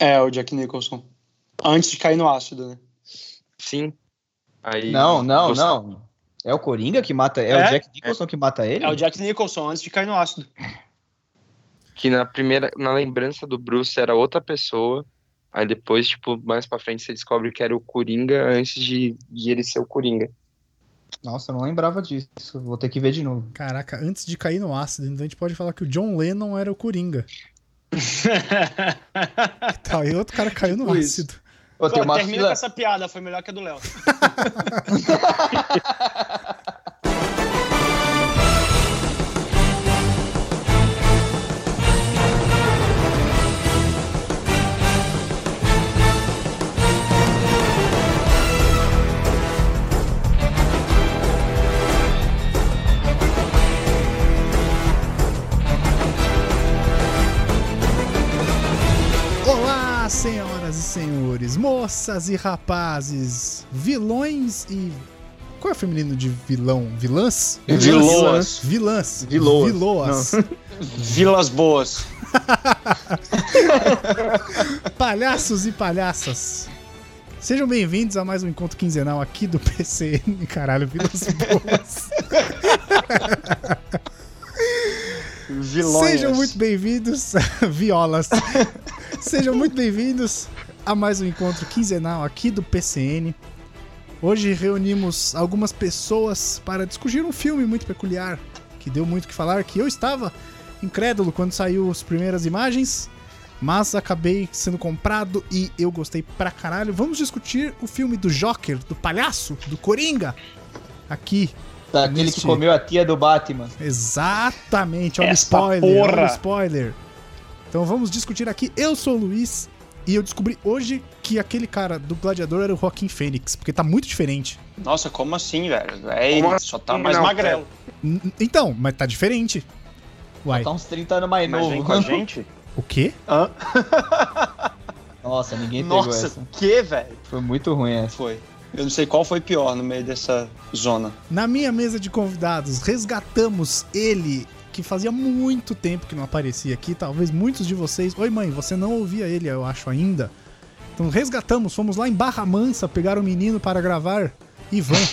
É, o Jack Nicholson. Antes de cair no ácido, né? Sim. Aí, Não, não, você- não. É o Coringa que mata. É, É? o Jack Nicholson que mata ele? É o Jack Nicholson antes de cair no ácido. Que na primeira, na lembrança do Bruce era outra pessoa. Aí depois, tipo, mais pra frente você descobre que era o Coringa antes de, de ele ser o Coringa. Nossa, eu não lembrava disso. Vou ter que ver de novo. Caraca, antes de cair no ácido, então a gente pode falar que o John Lennon era o Coringa. Tá, e outro cara caiu no Tipo isso. ácido. Pô, Pô, termina fila. com essa piada, foi melhor que a do Léo. Olá, senhoras e senhores, moças e rapazes, vilões e. Qual é o feminino de vilão? Vilãs? Viloas. Vilãs. Viloas. Viloas. Vilas Boas. Palhaços e palhaças. Sejam bem-vindos a mais um encontro quinzenal aqui do PCN. Caralho, Vilas Boas. Vilões. Sejam muito bem-vindos, violas. Sejam muito bem-vindos a mais um encontro quinzenal aqui do PCN. Hoje reunimos algumas pessoas para discutir um filme muito peculiar que deu muito o que falar, que eu estava incrédulo quando saiu as primeiras imagens, mas acabei sendo comprado e eu gostei pra caralho. Vamos discutir o filme do Joker, do palhaço, do Coringa, aqui Daquele Neste- que comeu a tia do Batman. Exatamente, olha o spoiler, olha porra. o spoiler. Então vamos discutir aqui. Eu sou o Luiz e eu descobri hoje que aquele cara do Gladiador era o Joaquim Fênix, porque tá muito diferente. Nossa, como assim, velho? É ele, Como só tá assim? mais Não, magrelo. N- Então, mas tá diferente. Uai, Tá uns 30 anos mais Mas vem novo. com a gente? o quê? Hã? Nossa, ninguém pegou Nossa, essa. que, velho? Foi muito ruim essa. Foi. Eu não sei qual foi pior no meio dessa zona. Na minha mesa de convidados, resgatamos ele, que fazia muito tempo que não aparecia aqui. Talvez muitos de vocês. Oi, mãe, você não ouvia ele, eu acho ainda. Então resgatamos, fomos lá em Barra Mansa pegar o menino para gravar. Ivan.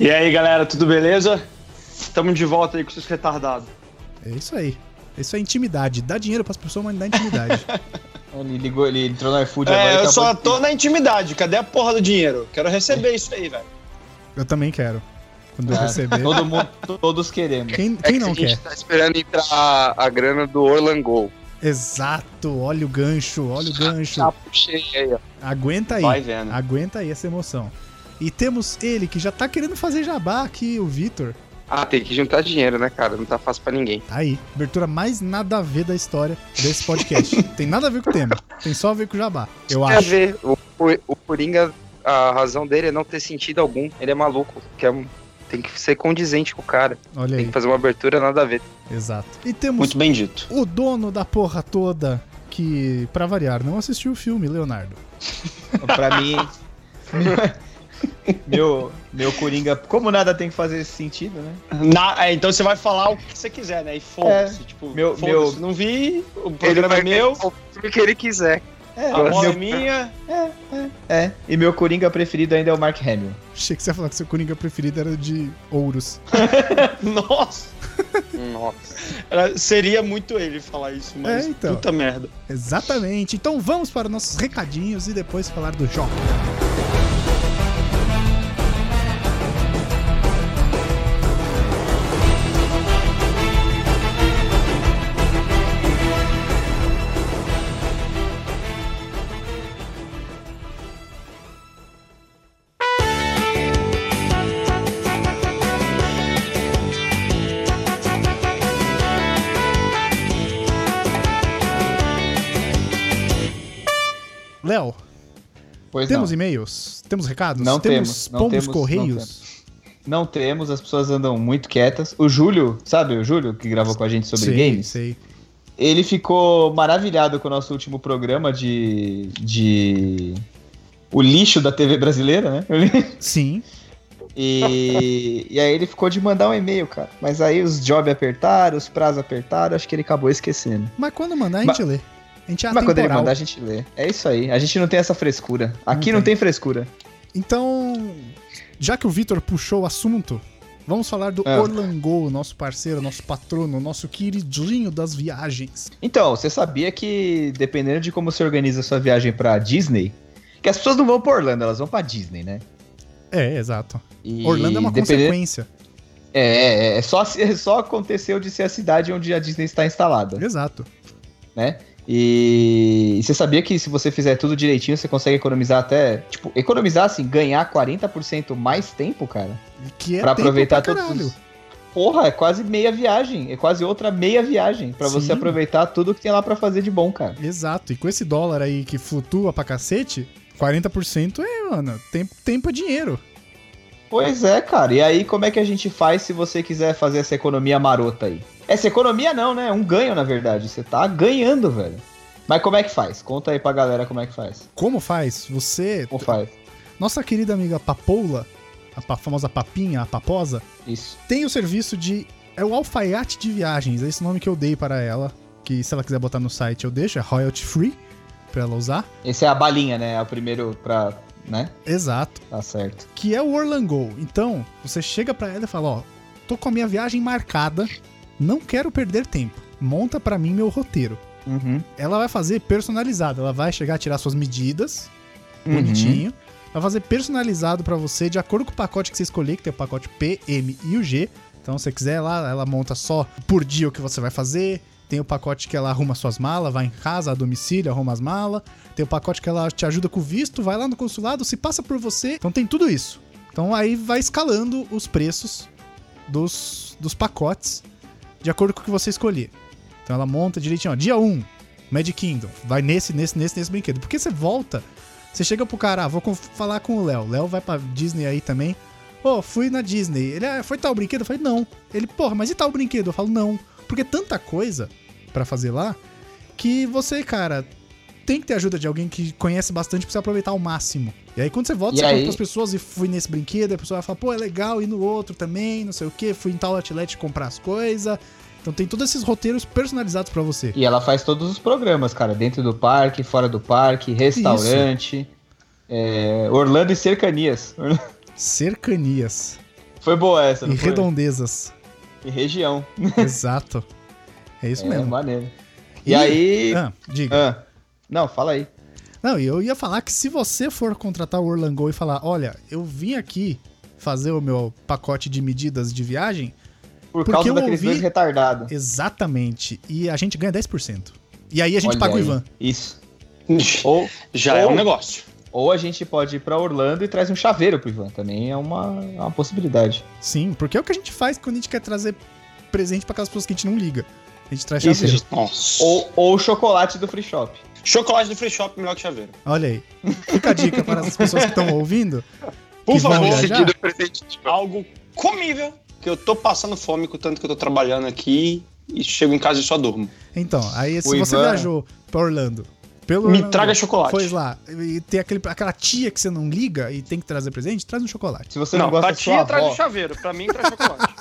E aí, galera, tudo beleza? Tamo de volta aí com seus retardados. É isso aí. Isso é intimidade. Dá dinheiro pras pessoas, mas não dá intimidade. Ele ligou, ele entrou no iFood agora. É, e eu só tô na intimidade. Cadê a porra do dinheiro? Quero receber isso aí, velho. Eu também quero. Quando eu Ah, receber. Todo mundo, todos queremos. Quem, É quem que não a gente quer? tá esperando entrar a, a grana do Orlando. Exato. Olha o gancho, olha o gancho. Já puxei aí, ó. Aguenta aí. Vai vendo. Aguenta aí essa emoção. E temos ele que já tá querendo fazer jabá aqui, o Vitor. Ah, tem que juntar dinheiro, né, cara? Não tá fácil pra ninguém. Tá aí. Abertura mais nada a ver da história desse podcast. Tem nada a ver com o tema. Tem só a ver com o jabá. Eu Quer acho. ver? O, o, o Coringa, a razão dele é não ter sentido algum. Ele é maluco. Que é um- tem que ser condizente com o cara. Olha Tem aí. que fazer uma abertura nada a ver. Exato. E temos Muito bem dito. o dono da porra toda, que, pra variar, não assistiu o filme, Leonardo. Pra mim. meu, meu Coringa. Como nada tem que fazer esse sentido, né? Na- é, então você vai falar o que você quiser, né? E foda-se. Tipo, Meu- foda-se. meu- Não vi, o Ele programa vai é meu, o que ele quiser. É, a bola é meu, minha. é. E meu Coringa preferido ainda é o Mark Hamill. Achei que você ia falar que seu Coringa preferido era de ouros. Nossa. Nossa. Era- seria muito ele falar isso, mas É, então. puta merda. Exatamente. Então vamos para nossos recadinhos e depois falar do jogo. Pois temos não. e-mails? Temos recados? Não temos temos, não pombos temos, não correios? Não temos, as pessoas andam muito quietas. O Júlio, sabe o Júlio que gravou com a gente sobre sei, games? sei. Ele ficou maravilhado com o nosso último programa de. de. O lixo da TV brasileira, né? Sim. E, e aí ele ficou de mandar um e-mail, cara. Mas aí os jobs apertaram, os prazos apertaram, acho que ele acabou esquecendo. Mas quando mandar, a gente lê. A gente é Mas quando ele mandar, a gente lê. É isso aí. A gente não tem essa frescura. Aqui Não não tem frescura. Então, já que o Vitor puxou o assunto, vamos falar do Ah. Orlango, nosso parceiro, nosso patrono, nosso queridinho das viagens. Então, você sabia que dependendo de como você organiza sua viagem pra Disney, que as pessoas não vão pra Orlando, elas vão pra Disney, né? É, exato. E Orlando é uma dependendo- consequência. É, é, é só, é só aconteceu de ser a cidade onde a Disney está instalada, Exato. né? E, e você sabia que se você fizer tudo direitinho, você consegue economizar até. Tipo, economizar assim, ganhar 40% mais tempo, cara. Que é pra aproveitar pra todos os. Porra, é quase meia viagem. É quase outra meia viagem. Pra você aproveitar tudo que tem lá pra fazer de bom, cara. Exato. E com esse dólar aí que flutua pra cacete, 40% é, mano, tempo, tempo é dinheiro. Pois é, cara. E aí, como é que a gente faz se você quiser fazer essa economia marota aí? Essa economia não, né? É um ganho, na verdade. Você tá ganhando, velho. Mas como é que faz? Conta aí pra galera como é que faz. Como faz? Você. Como faz? Nossa querida amiga Papoula, a famosa Papinha, a Paposa, Isso. tem o serviço de. É o alfaiate de viagens, é esse nome que eu dei para ela. Que se ela quiser botar no site eu deixo, é royalty free pra ela usar. Esse é a balinha, né? É o primeiro pra. Né? Exato. Tá certo. Que é o Orlango. Então, você chega pra ela e fala: Ó, tô com a minha viagem marcada, não quero perder tempo. Monta pra mim meu roteiro. Uhum. Ela vai fazer personalizado, ela vai chegar a tirar suas medidas, Uhum. bonitinho. Vai fazer personalizado pra você de acordo com o pacote que você escolher, que tem o pacote P, M e o G. Então, se você quiser lá, ela monta só por dia o que você vai fazer. Tem o pacote que ela arruma suas malas, vai em casa, a domicílio, arruma as malas. Tem o pacote que ela te ajuda com o visto, vai lá no consulado, se passa por você. Então tem tudo isso. Então aí vai escalando os preços dos, dos pacotes de acordo com o que você escolher. Então ela monta direitinho, ó, dia 1, Magic Kingdom, vai nesse, nesse, nesse, nesse brinquedo. Porque você volta, você chega pro cara, ah, vou falar com o Léo. Léo vai pra Disney aí também. Ô, fui na Disney. Ele, ah, foi tal brinquedo? Eu falei, não. Ele, porra, mas e tal brinquedo? Eu falo, não. Porque é tanta coisa pra fazer lá que você, cara, tem que ter ajuda de alguém que conhece bastante pra você aproveitar ao máximo. E aí quando você volta, E você conta aí? pras pessoas e fui nesse brinquedo, a pessoa vai falar, pô, é legal ir no outro também, não sei o que, fui em tal outlet comprar as coisas. Então tem todos esses roteiros personalizados pra você. E ela faz todos os programas, cara. Dentro do parque, fora do parque, restaurante. é, Orlando e cercanias. Cercanias Foi boa essa, e não foi? redondezas. E região. Exato. É isso é, mesmo. maneiro. E, E- aí... Ah, diga. Ah, não, fala aí. Não, e eu ia falar que se você for contratar o Orlango e falar, olha, eu vim aqui fazer o meu pacote de medidas de viagem, Por Porque causa eu daqueles ouvi- dois retardados. exatamente, e a gente ganha 10%. E aí a gente Olha paga o aí. Ivan. Isso. Ou, Já é Ou- um negócio. Ou a gente pode ir pra Orlando e traz um chaveiro pro Ivan. Também é uma, é uma possibilidade. Sim, porque é o que a gente faz quando a gente quer trazer presente pra aquelas pessoas que a gente não liga. A gente traz Isso, chaveiro. gente- Nossa. Ou, ou chocolate do free shop. Chocolate do free shop melhor que chaveiro. Olha aí. Fica a dica para as pessoas que estão ouvindo. Por favor, presente. Tipo, algo comível. Que eu tô passando fome com o tanto que eu tô trabalhando aqui e chego em casa e só durmo. Então, aí se O você Ivan- viajou pra Orlando, pelo Me traga chocolate. Foi lá, e tem aquele, aquela tia que você não liga e tem que trazer presente, traz um chocolate. Se você não, não, gosta pra da sua tia traz avó, o chaveiro, pra mim traz chocolate.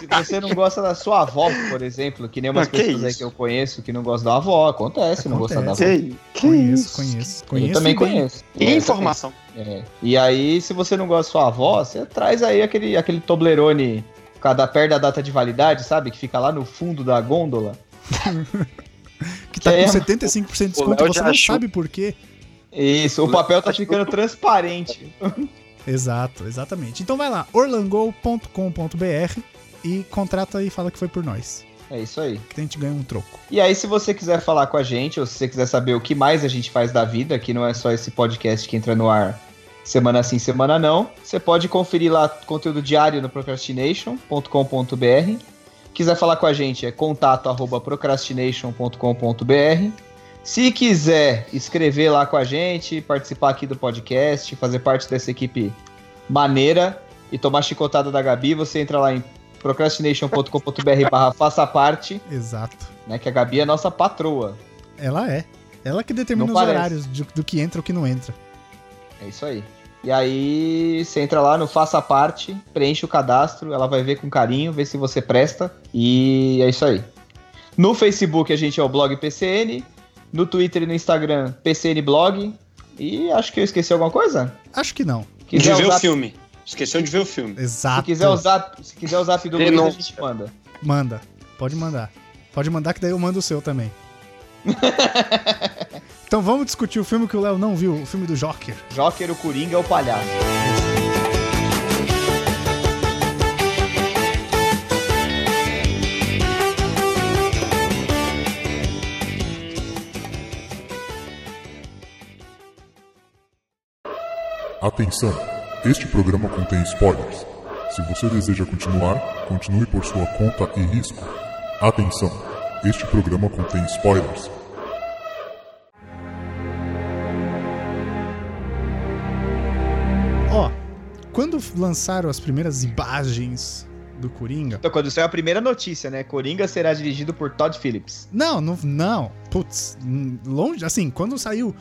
se você não gosta da sua avó, por exemplo, que nem umas Ah, que pessoas aí isso? que eu conheço que não gostam da avó, acontece, não gostar da avó. Acontece. que, conheço, conheço, conheço. eu também bem. conheço. E informação. É. E aí, se você não gosta da sua avó, você traz aí aquele, aquele Toblerone cada perto da data de validade, sabe? Que fica lá no fundo da gôndola. Tá É. com 75% de desconto, você já não achou. sabe por quê. Isso, o papel tá ficando transparente. Exato, exatamente. Então vai lá, orlango.com.br e contrata e fala que foi por nós. É isso aí. Que a gente ganha um troco. E aí, se você quiser falar com a gente, ou se você quiser saber o que mais a gente faz da vida, que não é só esse podcast que entra no ar semana sim, semana não, você pode conferir lá conteúdo diário no procrastination.com.br. Quiser falar com a gente é contato arroba procrastination.com.br. Se quiser escrever lá com a gente, participar aqui do podcast, fazer parte dessa equipe maneira e tomar chicotada da Gabi, você entra lá em procrastination.com.br barra faça parte Exato. né? Que a Gabi é nossa patroa. Ela é. Ela que determina Não os parece. horários de- do que entra e o que não entra. É isso aí. E aí você entra lá no Faça Parte, preenche o cadastro, ela vai ver com carinho, ver se você presta. E é isso aí. No Facebook a gente é o blog PCN. No Twitter e no Instagram, PCN Blog. E acho que eu esqueci alguma coisa? Acho que não. De Quiser ver usar- o filme. Esqueceu de ver o filme. Exato. Se quiser usar, se quiser usar do Luiz, a gente manda. Manda. Pode mandar. Pode mandar que daí eu mando o seu também. então vamos discutir o filme que o Léo não viu, o filme do Joker. Joker, o Coringa, o palhaço. Atenção! Este programa contém spoilers. Se você deseja continuar, continue por sua conta e risco. Atenção! Este programa contém spoilers. Ó, quando lançaram as primeiras imagens do Coringa. Então, quando saiu a primeira notícia, né? Coringa será dirigido por Todd Phillips. Não, não, não. Putz, longe. Assim, quando saiu.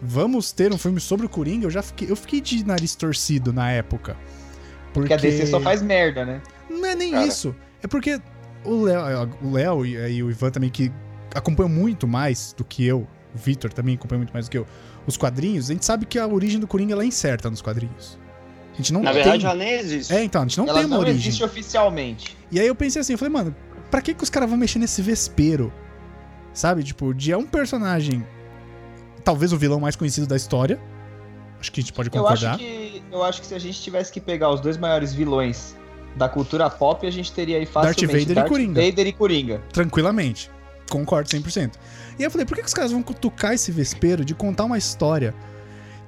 Vamos ter um filme sobre o Coringa, eu já fiquei, eu fiquei de nariz torcido na época. Porque Porque a DC só faz merda, né? Não é nem Cara. isso. É porque o Léo, o Léo e, e o Ivan também, que acompanham muito mais do que eu, o Victor também acompanha muito mais do que eu, os quadrinhos, a gente sabe que a origem do Coringa ela é incerta nos quadrinhos. A gente não Na tem. verdade, ela nem existe. É, então, a gente não Ela tem uma não origem. existe oficialmente. E aí eu pensei assim, eu falei, mano, pra que, que os caras vão mexer nesse vespeiro? Sabe? Tipo, de é um personagem. Talvez o vilão mais conhecido da história. Acho que a gente pode Eu concordar. acho, que, eu acho que se a gente tivesse que pegar os dois maiores vilões da cultura pop, a gente teria aí facilmente Vader e Coringa. Vader e Coringa. Tranquilamente. Concordo 100%. E aí eu falei, por que, que os caras vão cutucar esse vespeiro de contar uma história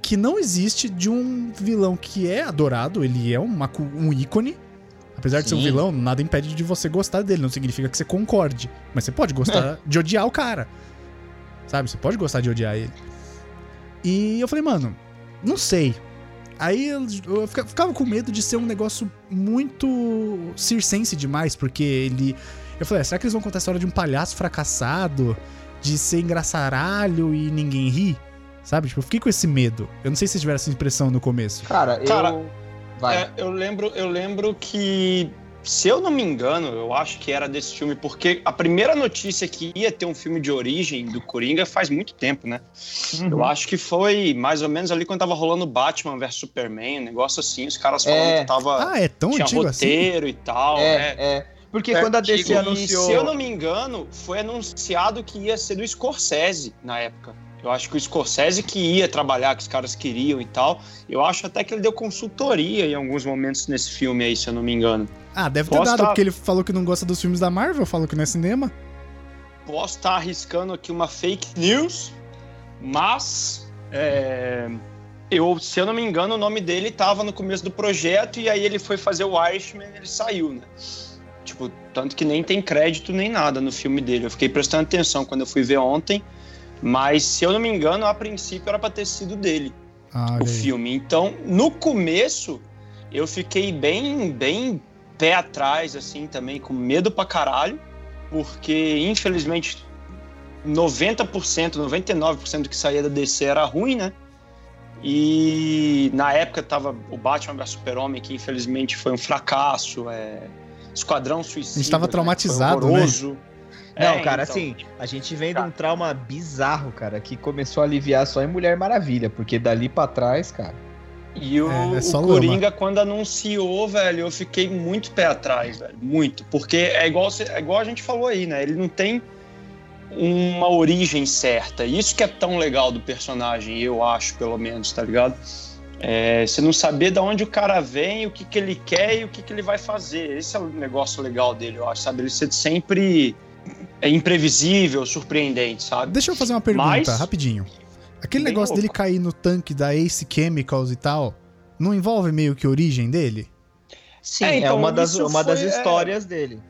que não existe de um vilão que é adorado, ele é uma um ícone. Apesar de ser um Sim. vilão, nada impede de você gostar dele, não significa que você concorde. Mas você pode gostar de odiar o cara. Sabe? Você pode gostar de odiar ele. E eu falei, mano, não sei. Aí eu eu fica- ficava com medo de ser um negócio muito circense demais, porque ele. Eu falei, ah, será que eles vão contar a história de um palhaço fracassado, de ser engraçaralho e ninguém ri? Sabe? Tipo, eu fiquei com esse medo. Eu não sei se vocês tiveram essa impressão no começo. Cara, Cara, eu. Vai. É, eu lembro, eu lembro que, se eu não me engano, eu acho que era desse filme, porque a primeira notícia que ia ter um filme de origem do Coringa faz muito tempo, né? Uhum. Eu acho que foi mais ou menos ali quando tava rolando Batman vs Superman, um negócio assim, os caras falando É. que tava. Ah, é tão tinha antigo assim? roteiro e tal, É, né? é. Porque É quando a. DC anunciou. se eu não me engano, foi anunciado que ia ser do Scorsese na época. Eu acho que o Scorsese que ia trabalhar, que os caras queriam e tal. Eu acho até que ele deu consultoria em alguns momentos nesse filme aí, se eu não me engano. Ah, deve ter Posso dado, tá- porque ele falou que não gosta dos filmes da Marvel, falou que não é cinema. Posso estar arriscando aqui uma fake news, mas é, eu, se eu não me engano, o nome dele estava no começo do projeto e aí ele foi fazer o Irishman e ele saiu, né? Tipo, tanto que nem tem crédito nem nada no filme dele. Eu fiquei prestando atenção quando eu fui ver ontem, mas se eu não me engano, a princípio era para ter sido dele Ah, o filme. Então, no começo, eu fiquei bem, bem pé atrás, assim, também, com medo pra caralho, porque, infelizmente, 90%, 99% do que saía da DC era ruim, né? E na época tava o Batman vs Super-Homem, que infelizmente foi um fracasso, é... Esquadrão Suicida. A gente tava né, traumatizado, né? Horroroso. Não, É, cara, então. assim, a gente vem de um trauma bizarro, cara, que começou a aliviar só em Mulher Maravilha, porque dali pra trás, cara. E o, É, é o lama. Coringa, quando anunciou, velho, eu fiquei muito pé atrás, velho. Muito. Porque é igual, é igual a gente falou aí, né? Ele não tem uma origem certa. Isso que é tão legal do personagem, eu acho, pelo menos, tá ligado? É, você não saber de onde o cara vem, o que, que ele quer e o que, que ele vai fazer. Esse é o negócio legal dele, eu acho, sabe? Ele ser sempre é imprevisível, surpreendente, sabe? Deixa eu fazer uma pergunta, Mas- rapidinho. Aquele Bem negócio louco. dele cair no tanque da Ace Chemicals e tal, não envolve meio que a origem dele? Sim, É, é, então, uma das, uma das é- histórias dele.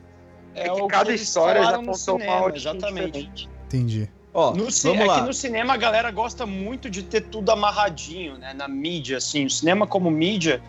É, o que cada história já contou uma origem exatamente. diferente. Entendi. Ó, No vamos é lá. que no cinema a galera gosta muito de ter tudo amarradinho, né? Na mídia, assim. O cinema como mídia,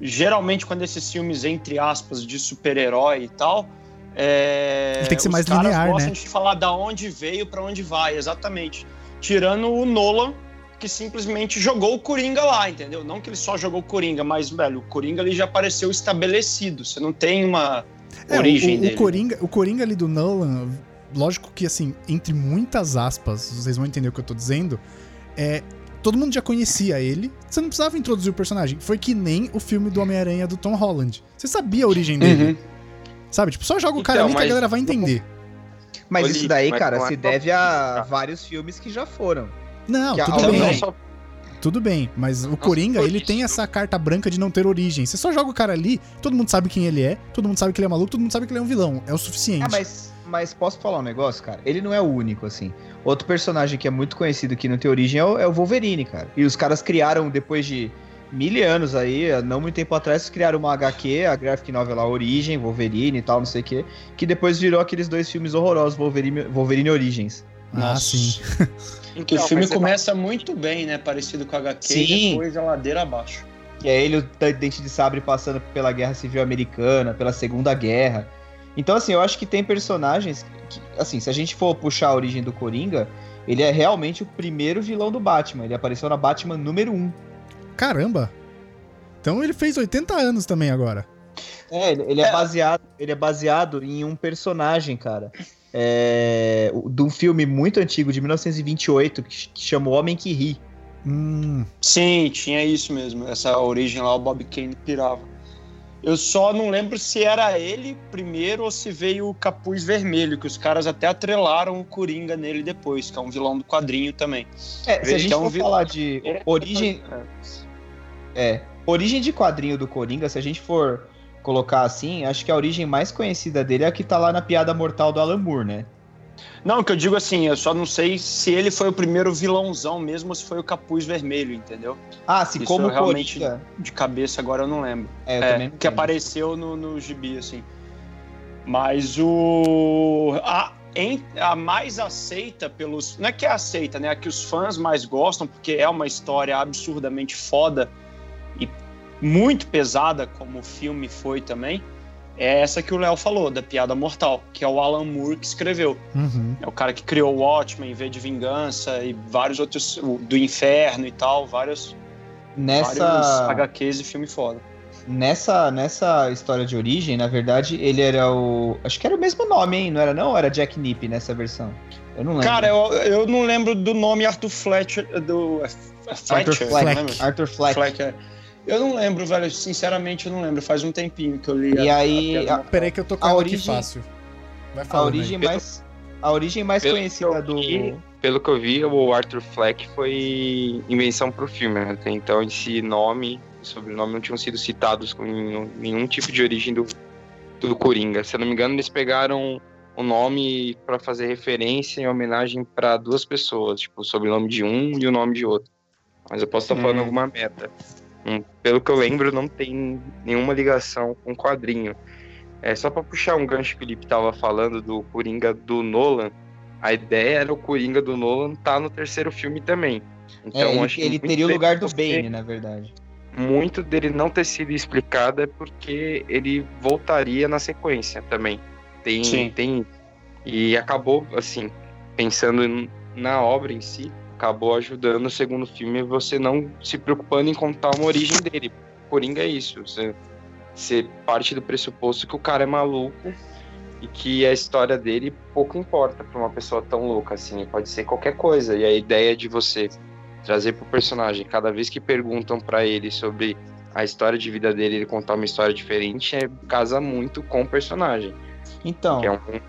geralmente quando esses filmes, entre aspas, de super-herói e tal. É, Ele tem que ser os mais caras linear, gostam né? de falar da onde veio pra onde vai, exatamente. Tirando o Nolan, que simplesmente jogou o Coringa lá, entendeu? Não que ele só jogou o Coringa, mas, velho, o Coringa ali já apareceu estabelecido. Você não tem uma É, origem o, o, dele. o Coringa, o Coringa ali do Nolan lógico que assim, entre muitas aspas, vocês vão entender o que eu tô dizendo, é. Todo mundo já conhecia ele, você não precisava introduzir o personagem. Foi que nem o filme do Homem-Aranha do Tom Holland. Você sabia a origem dele. Uhum. Sabe? Tipo, só joga o cara Então, ali que a galera vai entender. Mas isso daí, mas cara, é se só- deve a vários filmes que já foram. Não, Que tudo bem. Não só Tudo bem, mas o Coringa, ele isso. tem essa carta branca de não ter origem. Você só joga o cara ali, todo mundo sabe quem ele é, todo mundo sabe que ele é maluco, todo mundo sabe que ele é um vilão. É o suficiente. Ah, mas, mas posso falar um negócio, cara? Ele não é o único, assim. Outro personagem que é muito conhecido que não tem origem é o, é o Wolverine, cara. E os caras criaram, depois de mil anos aí, não muito tempo atrás, criaram uma HQ, a graphic novel lá, Origem, Wolverine e tal, não sei o quê, que depois virou aqueles dois filmes horrorosos, Wolverine, Wolverine Origins. Ah, Nossa. sim. Que o Então, filme você começa muito bem, né? Parecido com a HQ Sim. e depois a ladeira abaixo. E é ele, o da- Dente de Sabre, passando pela Guerra Civil Americana, pela Segunda Guerra. Então, assim, eu acho que tem personagens que, assim, se a gente for puxar a origem do Coringa, ele é realmente o primeiro vilão do Batman. Ele apareceu na Batman número 1. Caramba. Então ele fez 80 anos também agora. É, ele, ele é. baseado, ele é baseado em um personagem, cara. É, de um filme muito antigo, de 1928, que, que chama O Homem que Ri. Hum, Sim, tinha isso mesmo. Essa origem lá, o Bob Kane pirava. Eu só não lembro se era ele primeiro ou se veio o Capuz Vermelho, que os caras até atrelaram o Coringa nele depois, que é um vilão do quadrinho também. É, se a Ele gente que é um for vil- falar de É. origem, É. Origem de quadrinho do Coringa, se a gente for colocar assim, acho que a origem mais conhecida dele é a que tá lá na piada mortal do Alan Moore, né? Não, que eu digo assim, eu só não sei se ele foi o primeiro vilãozão mesmo ou se foi o Capuz Vermelho, entendeu? Ah, se Isso como eu realmente- Coringa. De cabeça agora eu não lembro. É, eu É, também não que apareceu no, no gibi, assim. Mas o. A, em- a mais aceita pelos. Não é que é aceita, né? A que os fãs mais gostam, porque é uma história absurdamente foda e muito pesada, como o filme foi também. É essa que o Léo falou, da Piada Mortal, que é o Alan Moore que escreveu. uhum. É o cara que criou o Watchmen, V de Vingança e vários outros. Do Inferno e tal, vários, vários Nessa, HQs e filme foda. nessa, nessa história de origem, na verdade, ele era o. Acho que era o mesmo nome, hein? Não era não? Era Jack Nip nessa versão? Eu não lembro. Cara, eu, eu não lembro do nome Arthur Fletcher. Do, é F- Arthur Fletcher, Fleck. lembro? Arthur Fleck. Fleck, é. Eu não lembro, velho. Sinceramente, eu não lembro. Faz um tempinho que eu li. E a- aí, a a-. Peraí que eu tô com A origem- aqui fácil. Vai A falando origem aí. mais. A origem mais Pelo conhecida do. vi- Pelo que eu vi, o Arthur Fleck foi invenção pro filme, né? Até Então esse nome e sobrenome não tinham sido citados com nenhum, nenhum tipo de origem do, do Coringa. Se eu não me engano, eles pegaram o nome pra fazer referência em homenagem pra duas pessoas, tipo, o sobrenome de um e o nome de outro. Mas eu posso estar falando Hum. alguma meta. Hum, Pelo que eu lembro, não tem nenhuma ligação com o quadrinho. É só pra puxar um gancho que o Felipe tava falando do Coringa do Nolan. A ideia era o Coringa do Nolan estar no terceiro filme também. Então, É, ele, acho que ele teria o lugar do Bane, na verdade. Muito dele não ter sido explicado é porque ele voltaria na sequência também. Tem, Sim. tem e acabou assim, pensando na obra em si, acabou ajudando o segundo filme você não se preocupando em contar uma origem dele. Coringa é isso, você, você parte do pressuposto que o cara é maluco e que a história dele pouco importa pra uma pessoa tão louca assim, pode ser qualquer coisa. E a ideia de você trazer pro personagem, cada vez que perguntam pra ele sobre a história de vida dele, ele contar uma história diferente, é, casa muito com o personagem. Então, é um,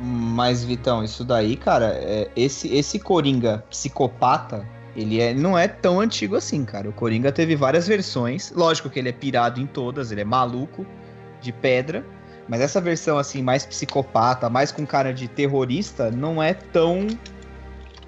mas Vitão, isso daí, cara, é, esse, esse Coringa psicopata, ele é, não é tão antigo assim, cara. O Coringa teve várias versões. Lógico que ele é pirado em todas, ele é maluco, de pedra. Mas essa versão, assim, mais psicopata, mais com cara de terrorista, não é tão.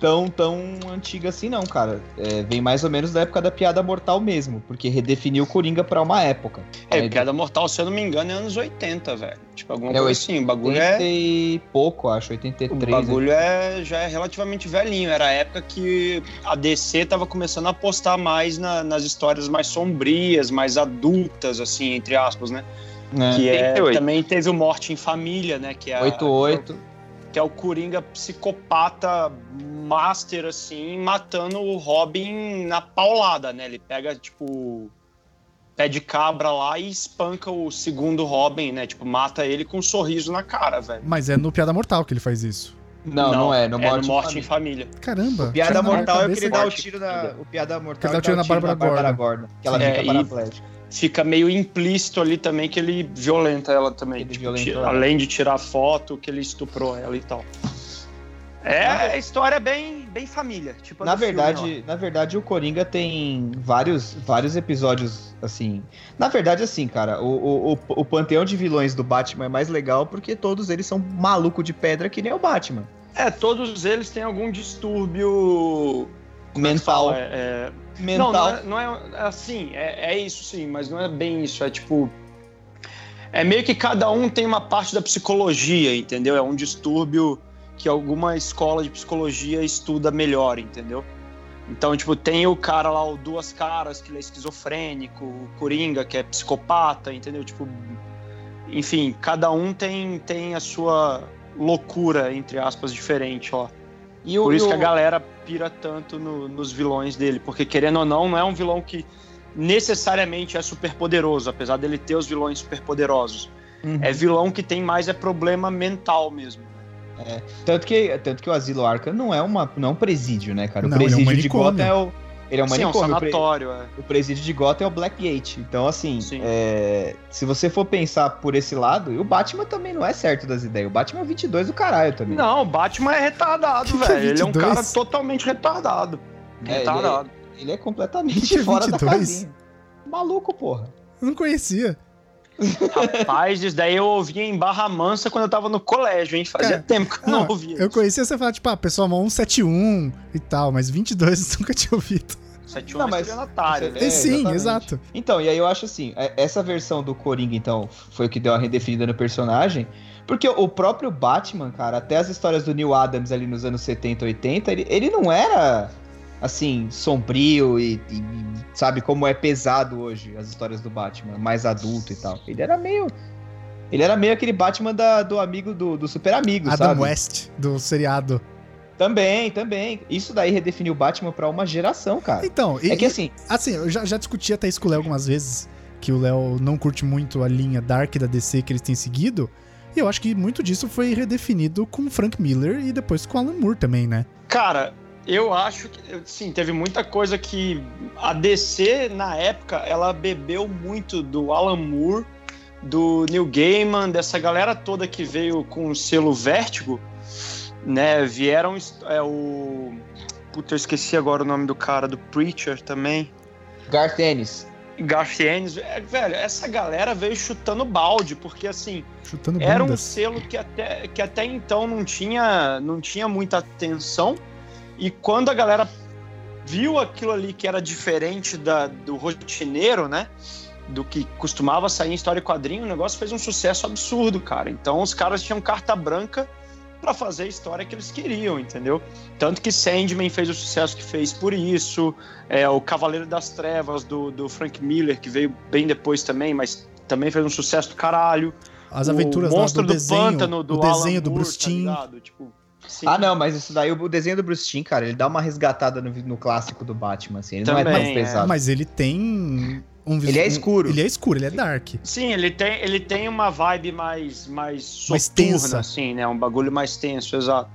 Tão, tão antiga assim, não, cara. É, vem mais ou menos da época da piada mortal mesmo, porque redefiniu o Coringa pra uma época. É, Aí, Piada Mortal, se eu não me engano, é anos 80, velho. Tipo, alguma É, coisa assim. O bagulho é. 80 e pouco, acho, O 83. bagulho é, já é relativamente velhinho. Era a época que a DC tava começando a apostar mais na- nas histórias mais sombrias, mais adultas, assim, entre aspas, né? né? Que é, 88. também teve o Morte em Família, né? Que é, a- 88. Que é o Coringa psicopata master, assim, matando o Robin na paulada, né? Ele pega, tipo, pé de cabra lá e espanca o segundo Robin, né? Tipo, mata ele com um sorriso na cara, velho. Mas é no Piada Mortal que ele faz isso. Não, não, é. No é Morte, no Morte em em Família. família. Caramba. O Piada Mortal é o que ele dá o Morte tiro na. O Piada Mortal Ele dá o tiro na o Bárbara Gordon. Que ela É, fica e- paraplégica. Fica meio implícito ali também que ele violenta ela também. Ele Tipo, tira- ela. além de tirar foto, que ele estuprou ela e tal. É, a história é bem, bem família. Tipo Na do filme, verdade, na verdade, o Coringa tem vários, vários episódios, assim. Na verdade, assim, cara, o, o, o, panteão de vilões do Batman é mais legal porque todos eles são maluco de pedra que nem o Batman. É, todos eles têm algum distúrbio é Mental. É, é, Mental. Não, não é, não é assim, é, é isso sim, mas não é bem isso. É tipo. É meio que cada um tem uma parte da psicologia, entendeu? É um distúrbio que alguma escola de psicologia estuda melhor, entendeu? Então, tipo, tem o cara lá, o Duas Caras, que ele é esquizofrênico, o Coringa, que é psicopata, entendeu? Tipo, enfim, cada um tem, tem a sua loucura, entre aspas, diferente, ó. E o- Por isso e que a o- galera pira tanto no- nos vilões dele, porque querendo ou não, não é um vilão que necessariamente é super poderoso, apesar dele ter os vilões super poderosos. Uhum. É vilão que tem mais é problema mental mesmo. Tanto que, tanto que o Asilo Arkham não é, uma, não é um presídio, né, cara? O Não, ele é um presídio de. Gotham é o. Ele é um Sim, é um manicômio. o pre- sanatório, é. O presídio de Gotham é o Blackgate. Então, assim, Sim. é, se você for pensar por esse lado, e o Batman também não é certo das ideias. O Batman é o 22 do caralho também. Não, o Batman é retardado, é velho. Ele é um 22? cara totalmente retardado. É, ele retardado. Ele é completamente Que que é fora da 22? casinha. Maluco, porra. Eu não conhecia. Rapaz, isso daí eu ouvia em Barra Mansa quando eu tava no colégio, hein? Fazia Cara, tempo que eu Não, não ouvia. eu conhecia você falar, tipo, ah, pessoal, 171 e tal, mas 22 eu nunca tinha ouvido. 71 Não, é mas- estelionatário, É, né? É, Sim, exatamente. exato. Então, e aí eu acho assim, é- essa versão do Coringa, então, foi o que deu a redefinida no personagem. Porque o próprio Batman, cara, até as histórias do Neil Adams ali nos anos 70, 80, ele, ele não era, assim, sombrio e, e- sabe como é pesado hoje as histórias do Batman, mais adulto e tal. Ele era meio. Ele era meio aquele Batman da- do amigo do, do super amigo, Adam sabe? West, do seriado. Também, também. Isso daí redefiniu o Batman pra uma geração, cara. Então, e, É que assim, assim, eu já, já discuti até isso com o Léo algumas vezes, que o Léo não curte muito a linha Dark da DC que eles têm seguido, e eu acho que muito disso foi redefinido com o Frank Miller e depois com o Alan Moore também, né? Cara, eu acho que, sim, teve muita coisa que a DC, na época, ela bebeu muito do Alan Moore, do Neil Gaiman, dessa galera toda que veio com o selo Vértigo, né? Vieram é, o. Puta, eu esqueci agora o nome do cara, do Preacher também. Garth Ennis. Garth Ennis. É, velho, essa galera veio chutando balde, porque assim. Chutando Era um bundas. selo que até, que até então não tinha, não tinha muita atenção. E quando a galera viu aquilo ali que era diferente da, do rotineiro, né? Do que costumava sair em história e quadrinho, o negócio fez um sucesso absurdo, cara. Então os caras tinham carta branca para fazer a história que eles queriam, entendeu? Tanto que Sandman fez o sucesso que fez por isso. É, o Cavaleiro das Trevas, do, do Frank Miller, que veio bem depois também, mas também fez um sucesso do caralho As aventuras o monstro do do, desenho, pântano do o desenho Alan do Moore, Bruce tá Timm. ligado? Tipo, sim. Ah, não, mas isso daí, o desenho do Bruce Timm, cara, ele dá uma resgatada no, no clássico do Batman, assim. Ele não é Também, tão é. pesado. Mas ele tem um Ele é um- escuro. Ele é escuro, ele é dark. Sim, ele tem, ele tem uma vibe mais, mais Mais soturna, tensa. assim, né? Um bagulho mais tenso, exato.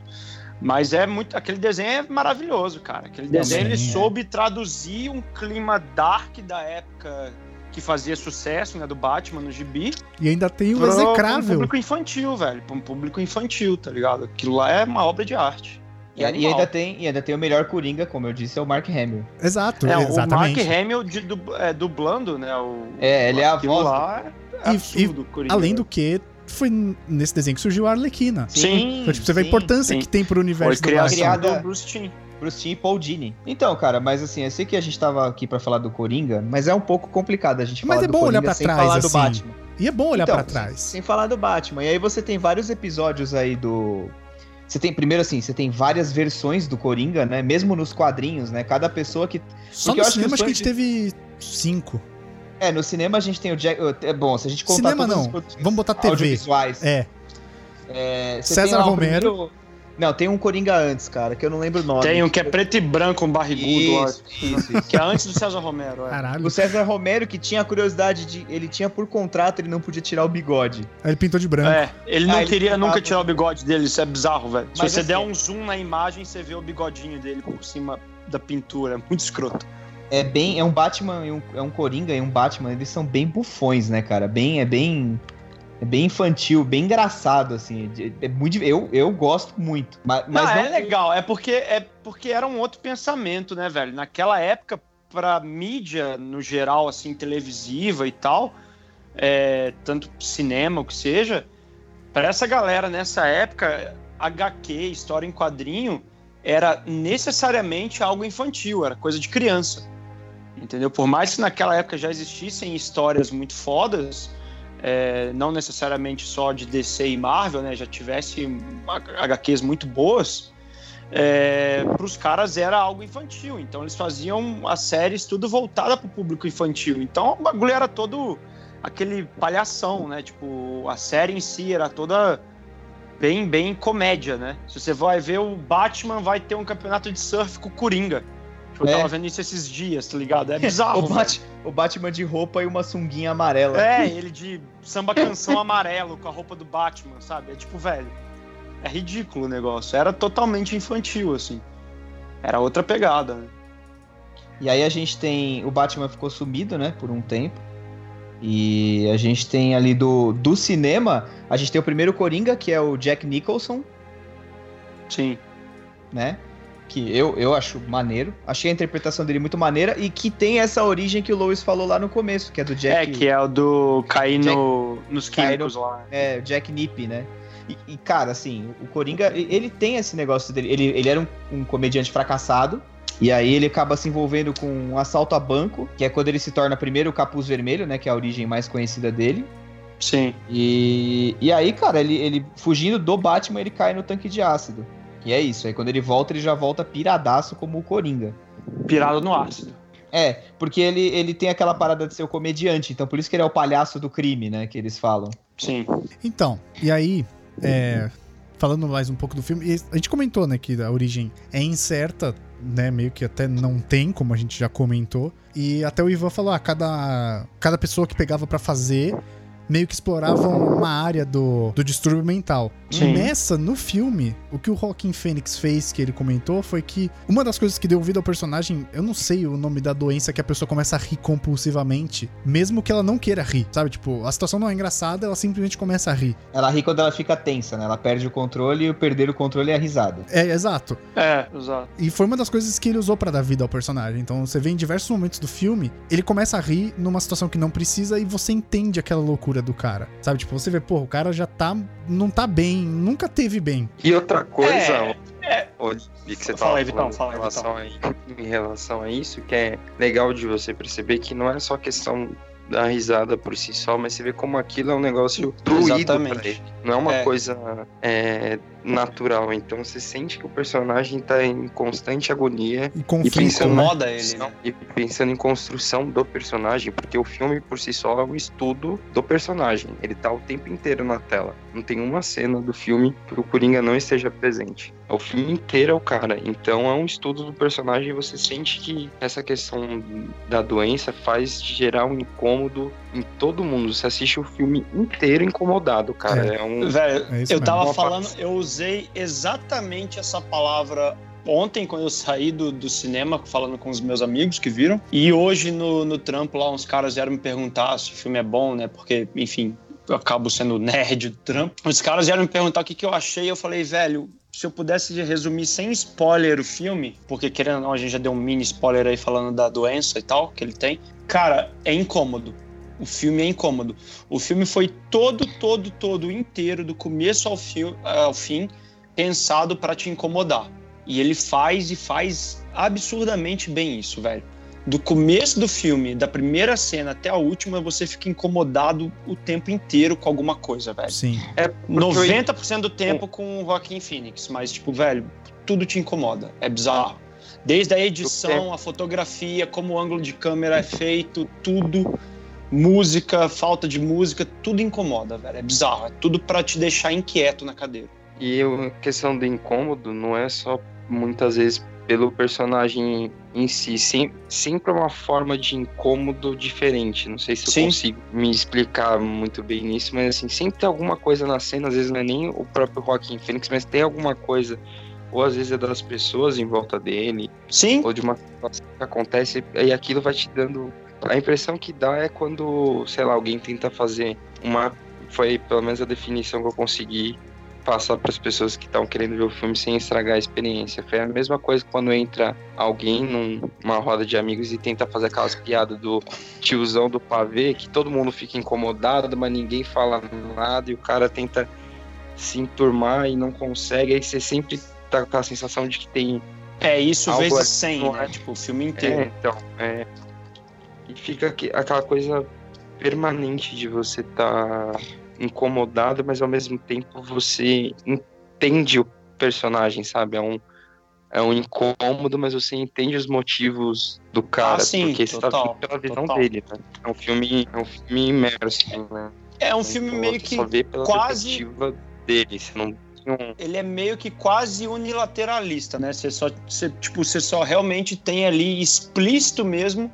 Mas é muito. Aquele desenho é maravilhoso, cara. Aquele desenho sim, ele é. soube traduzir um clima dark da época que fazia sucesso, né? Do Batman no gibi. E ainda tem o pra um execrável. público infantil, velho. Pra um público infantil, tá ligado? Aquilo lá é uma obra de arte. E, e ainda tem, e ainda tem o melhor Coringa, como eu disse, é o Mark Hamill. Exato, É, o exatamente. Mark Hamill de, du- é, dublando, né? O, É, ele é a voz lá é E- absurdo, Coringa. Além do que, foi nesse desenho que surgiu a Arlequina. Sim, Então, tipo, você vê a sim, importância sim. que tem pro foi universo do criação Batman. Criada- do Bruce Timm. Bruce Timm e Paul Dini. Então, cara, mas assim, eu sei que a gente tava aqui pra falar do Coringa, mas é um pouco complicado a gente Mas falar é do bom Coringa olhar pra sem trás, falar do assim. Batman. E é bom olhar Então, pra trás. Sem falar do Batman. E aí você tem vários episódios aí do. Você tem, primeiro assim, você tem várias versões do Coringa, né? Mesmo nos quadrinhos, né? Cada pessoa que. Só no acho que cinema acho que a gente fãs teve cinco. É, no cinema a gente tem o Jack. É bom, se a gente contar Cinema não, vamos botar TV. audiovisuais. É, É, César Romero. primeiro- Não, tem um Coringa antes, cara, que eu não lembro o nome. Tem um que é preto e branco, um barrigudo, Isso, isso, isso. que é antes do César Romero. É. Caralho. O César Romero que tinha a curiosidade de. Ele tinha por contrato, ele não podia tirar o bigode. Aí ele pintou de branco. É, ele não Ah, ele queria ficava- nunca tirar o bigode dele, isso é bizarro, velho. Se Mas você assim- der um zoom na imagem, você vê o bigodinho dele por cima da pintura. É muito escroto. É bem. É um Batman e um, é um Coringa e um Batman, eles são bem bufões, né, cara? Bem. É bem. É bem infantil, bem engraçado, assim. É, muito. Eu, eu gosto muito. Mas, mas não, não é legal, é porque, é porque era um outro pensamento, né, velho? Naquela época, pra mídia, no geral, assim, televisiva e tal, é, tanto cinema, o que seja, pra essa galera nessa época, HQ, história em quadrinho, era necessariamente algo infantil, era coisa de criança. Entendeu? Por mais que naquela época já existissem histórias muito fodas, é, não necessariamente só de DC e Marvel, né? Já tivesse HQs muito boas, é, para os caras era algo infantil. Então eles faziam as séries tudo voltada para o público infantil. Então o bagulho era todo aquele palhação, né? Tipo, a série em si era toda bem, bem comédia, né? Se você vai ver o Batman, vai ter um campeonato de surf com o Coringa. Eu É. tava vendo isso esses dias, tá ligado? É bizarro. o. Bat- o Batman de roupa e uma sunguinha amarela. É, ele de samba canção amarelo com a roupa do Batman, sabe? É tipo, velho. É ridículo o negócio. Era totalmente infantil, assim. Era outra pegada, né? E aí a gente tem. O Batman ficou sumido, né, por um tempo. E a gente tem ali do, do cinema, a gente tem o primeiro Coringa, que é o Jack Nicholson, Sim. né? Que eu, eu acho maneiro. Achei a interpretação dele muito maneira e que tem essa origem que o Lois falou lá no começo, que é do Jack. É, que é o do cair Jack- no, nos químicos lá. É, Jack Nip, né? E, e, cara, assim, o Coringa, ele tem esse negócio dele. Ele, ele era um, um comediante fracassado. E aí ele acaba se envolvendo com um assalto a banco, que é quando ele se torna primeiro o capuz vermelho, né? Que é a origem mais conhecida dele. Sim. E, e aí, cara, ele, ele fugindo do Batman, ele cai no tanque de ácido. E é isso. Aí quando ele volta, ele já volta piradaço como o Coringa. Pirado no ácido. É, porque ele, ele tem aquela parada de ser o comediante, então por isso que ele é o palhaço do crime, né? Que eles falam. Sim. Então, e aí, é, falando mais um pouco do filme, a gente comentou, né, que a origem é incerta, né, meio que até não tem, como a gente já comentou, e até o Ivan falou, ah, cada, cada pessoa que pegava pra fazer meio que exploravam uma área do, do distúrbio mental. Sim. Nessa, no filme, o que o Joaquin Phoenix fez, que ele comentou, foi que uma das coisas que deu vida ao personagem, eu não sei o nome da doença que a pessoa começa a rir compulsivamente, mesmo que ela não queira rir, sabe? Tipo, a situação não é engraçada, ela simplesmente começa a rir. Ela ri quando ela fica tensa, né? Ela perde o controle e o perder o controle é a risada. É, exato. É, exato. E foi uma das coisas que ele usou pra dar vida ao personagem. Então você vê em diversos momentos do filme, ele começa a rir numa situação que não precisa e você entende aquela loucura do cara. Sabe? Tipo, você vê, pô, o cara já tá. não tá bem, nunca teve bem. E outra coisa, É, é. que você Fala aí, Vitão, falando fala aí, em, relação a, em relação a isso, que é legal de você perceber que não é só questão da risada por si só, mas você vê como aquilo é um negócio fluido pra ele. Não é uma É. coisa é, natural. Então você sente que o personagem tá em constante agonia E e conflito, pensando, né? Incomoda ele, né? e pensando em construção do personagem, porque o filme por si só é um estudo do personagem. Ele tá o tempo inteiro na tela. Não tem uma cena do filme que o Coringa não esteja presente. O filme inteiro é o cara. Então é um estudo do personagem e você sente que essa questão da doença faz gerar um incômodo em todo mundo. Você assiste o filme inteiro incomodado, cara. É, um. Velho, É eu mesmo. tava Uma falando, eu usei exatamente essa palavra ontem, quando eu saí do, do cinema, falando com os meus amigos que viram. E hoje no, no trampo lá, uns caras vieram me perguntar se o filme é bom, né? Porque, enfim, eu acabo sendo nerd do trampo. Os caras vieram me perguntar o que, que eu achei. Eu falei, velho, se eu pudesse resumir sem spoiler o filme, porque querendo ou não, a gente já deu um mini spoiler aí falando da doença e tal que ele tem. Cara, é incômodo. O filme é incômodo. O filme foi todo, todo, todo inteiro, do começo ao, fio, ao fim, pensado pra te incomodar. E ele faz e faz absurdamente bem isso, velho. Do começo do filme, da primeira cena até a última, você fica incomodado o tempo inteiro com alguma coisa, velho. Sim. É porque 90% do tempo com o Joaquim Phoenix, mas, tipo, velho, tudo te incomoda. É bizarro. Desde a edição, a fotografia, como o ângulo de câmera é feito, tudo. Música, falta de música, tudo incomoda, velho. É bizarro. É tudo pra te deixar inquieto na cadeira. E a questão do incômodo não é só muitas vezes pelo personagem em si, sim, sempre é uma forma de incômodo diferente. Não sei se eu Sim. consigo me explicar muito bem nisso, mas assim, sempre tem alguma coisa na cena, às vezes não é nem o próprio Joaquim Phoenix, mas tem alguma coisa, ou às vezes é das pessoas em volta dele, Sim, ou de uma situação que acontece, e aquilo vai te dando. A impressão que dá é quando, sei lá, alguém tenta fazer uma. Foi pelo menos a definição que eu consegui passar para as pessoas que estão querendo ver o filme sem estragar a experiência. Foi a mesma coisa quando entra alguém num- numa roda de amigos e tenta fazer aquelas piadas do tiozão do pavê, que todo mundo fica incomodado, mas ninguém fala nada e o cara tenta se enturmar e não consegue. Aí você sempre tá com a sensação de que tem é isso vezes assim, 100, não né? é? Tipo, o filme É, inteiro. então, é. E fica aquela coisa permanente de você estar incomodado, mas ao mesmo tempo você entende o personagem, sabe? É um, é um incômodo, mas você entende os motivos do cara, Ah, sim, porque você tá total, vendo pela visão total. dele, né? É um filme, é um filme imerso, né? É um filme Então, meio que só vê pela quase- perspectiva dele, você não ele é meio que quase unilateralista, né? Você só, você, tipo, você só realmente tem ali explícito mesmo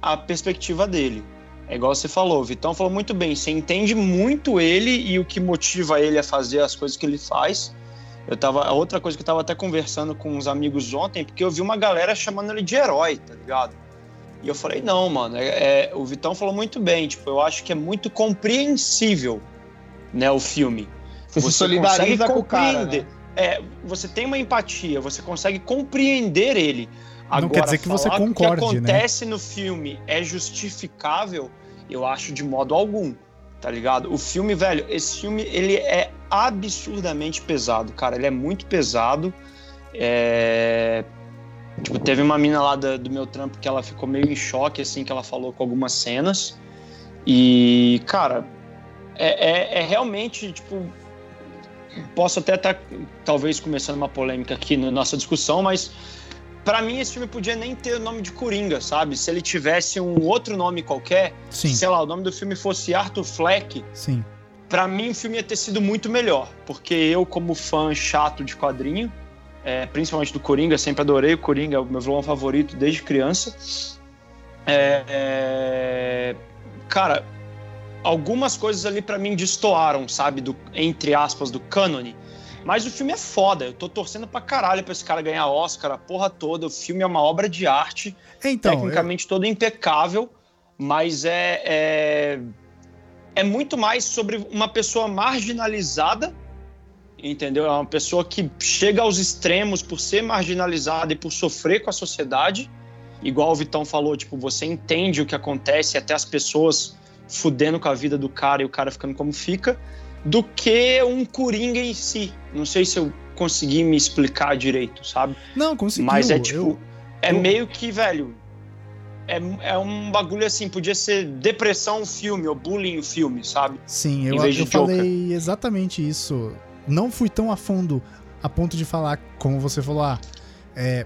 a perspectiva dele. É igual você falou, o Vitão falou muito bem. Você entende muito ele e o que motiva ele a fazer as coisas que ele faz. Eu tava, outra coisa que eu tava até conversando com uns amigos ontem, porque eu vi uma galera chamando ele de herói, tá ligado? E eu falei, não, mano, é, é- o Vitão falou muito bem, tipo, eu acho que é muito compreensível, né, o filme. Você, se Você solidariza consegue com o cara, né? É, você tem uma empatia, você consegue compreender ele. Não quer dizer que você concorde, O que né? acontece no filme é justificável, eu acho de modo algum, tá ligado? O filme, velho, esse filme, ele é absurdamente pesado, cara. Ele é muito pesado. É... Tipo, teve uma mina lá da- do meu trampo que ela ficou meio em choque, assim, que ela falou com algumas cenas. E, cara, é, é- é realmente, tipo, posso até estar talvez começando uma polêmica aqui na nossa discussão, mas pra mim esse filme podia nem ter o nome de Coringa, sabe? Se ele tivesse um outro nome qualquer, Sim, sei lá, o nome do filme fosse Arthur Fleck, sim. Pra mim o filme ia ter sido muito melhor, porque eu como fã chato de quadrinho, é, principalmente do Coringa, sempre adorei o Coringa, é o meu vilão favorito desde criança. É, é, cara, algumas coisas ali pra mim destoaram, sabe, do entre aspas do cânone. Mas o filme é foda, eu tô torcendo pra caralho pra esse cara ganhar Oscar, a porra toda. O filme é uma obra de arte, então, eu- tecnicamente todo impecável, mas é, é é muito mais sobre uma pessoa marginalizada, entendeu? É uma pessoa que chega aos extremos por ser marginalizada e por sofrer com a sociedade. Igual o Vitão falou, tipo, você entende o que acontece, até as pessoas fudendo com a vida do cara e o cara ficando como fica, do que um coringa em si. Não sei se eu consegui me explicar direito, sabe? não, conseguiu. Mas é tipo. eu- é eu- meio que, velho. É, é um bagulho assim, podia ser depressão o filme, ou bullying o filme, sabe? Sim, eu, eu falei exatamente isso. Não fui tão a fundo a ponto de falar, como você falou, ah, é,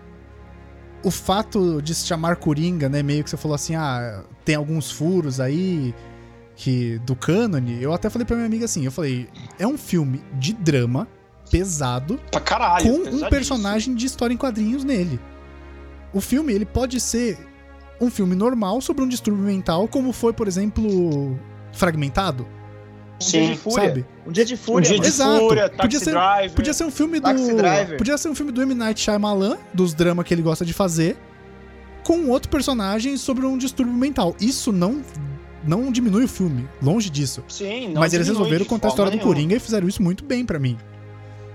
o fato de se chamar Coringa, né, meio que você falou assim, ah, tem alguns furos aí que do cânone. Eu até falei pra minha amiga assim, eu falei, é um filme de drama pesado Pra caralho. com um personagem de história em quadrinhos nele. O filme, ele pode ser um filme normal sobre um distúrbio mental, como foi, por exemplo, Fragmentado, Um dia de Sim, fúria. sabe? Um dia de Um fúria. dia mano. de Exato. fúria, Podia Taxi ser- Driver. Podia ser um filme do. Podia ser um filme do M. Night Shyamalan, dos dramas que ele gosta de fazer, com um outro personagem sobre um distúrbio mental. Isso não. Não diminui o filme, longe disso. Sim, não Mas eles resolveram contar a história do nenhuma. Coringa e fizeram isso muito bem pra mim.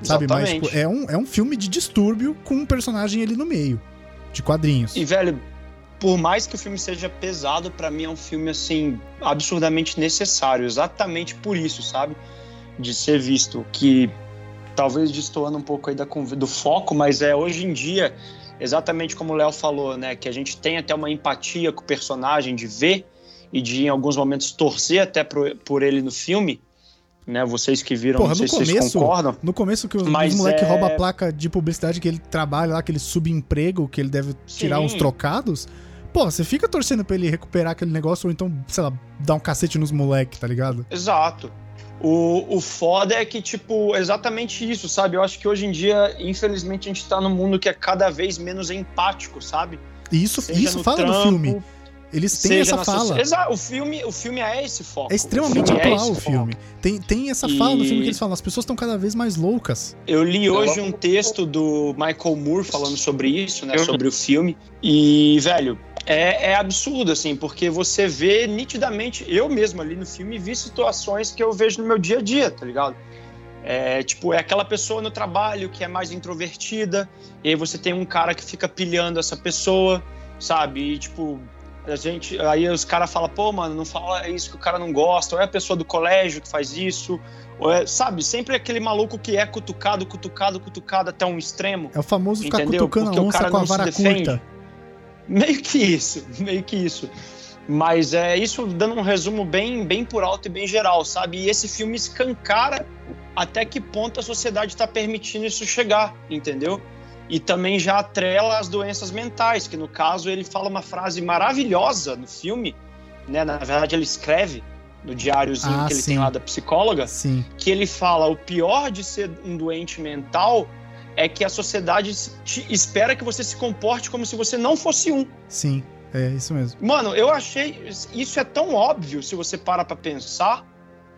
Sabe? Mas tipo, é, um, é um filme de distúrbio com um personagem ali no meio. De quadrinhos. E, velho, por mais que o filme seja pesado, pra mim é um filme, assim, absurdamente necessário. Exatamente por isso, sabe? De ser visto. Que talvez destoando um pouco aí da, do foco, mas é hoje em dia, exatamente como o Léo falou, né? Que a gente tem até uma empatia com o personagem, de ver e de, em alguns momentos, torcer até por, por ele no filme. Né? Vocês que viram, Porra, não sei no se vocês começo- concordam. No começo que os, Mas os moleques é- roubam a placa de publicidade que ele trabalha lá, aquele subemprego que ele deve tirar Sim. uns trocados. Pô, você fica torcendo pra ele recuperar aquele negócio ou então, sei lá, dar um cacete nos moleques, tá ligado? Exato. O, o foda é que, tipo, exatamente isso, sabe? Eu acho que hoje em dia, infelizmente, a gente tá num mundo que é cada vez menos empático, sabe? E isso, Seja isso fala no trampo, filme. Eles têm seja essa fala. Exato, o filme, o filme é esse foco. É extremamente O filme é atual esse o filme. Tem, tem essa fala no filme que eles falam, as pessoas estão cada vez mais loucas. Eu li hoje um texto do Michael Moore falando sobre isso, né? Sobre o filme. E, velho, é, é absurdo, assim, porque você vê nitidamente. Eu mesmo ali no filme vi situações que eu vejo no meu dia a dia, tá ligado? É, tipo, é aquela pessoa no trabalho que é mais introvertida, e aí você tem um cara que fica pilhando essa pessoa, sabe? E, tipo, a gente. Aí os caras falam, pô, mano, não fala isso que o cara não gosta, ou é a pessoa do colégio que faz isso, ou é, sabe, sempre aquele maluco que é cutucado, cutucado, cutucado até um extremo. É o famoso ficar Entendeu? cutucando Porque a o onça cara com a vara curta. Meio que isso, meio que isso. Mas é isso dando um resumo bem, bem por alto e bem geral, sabe? E esse filme escancara até que ponto a sociedade está permitindo isso chegar, entendeu? E também já atrela as doenças mentais, que no caso ele fala uma frase maravilhosa no filme, né? Na verdade ele escreve no diáriozinho Ah, que ele sim. tem lá da psicóloga, Sim. que ele fala o pior de ser um doente mental é que a sociedade espera que você se comporte como se você não fosse um. Sim. É isso mesmo. Mano, eu achei isso é tão óbvio se você para pra pensar,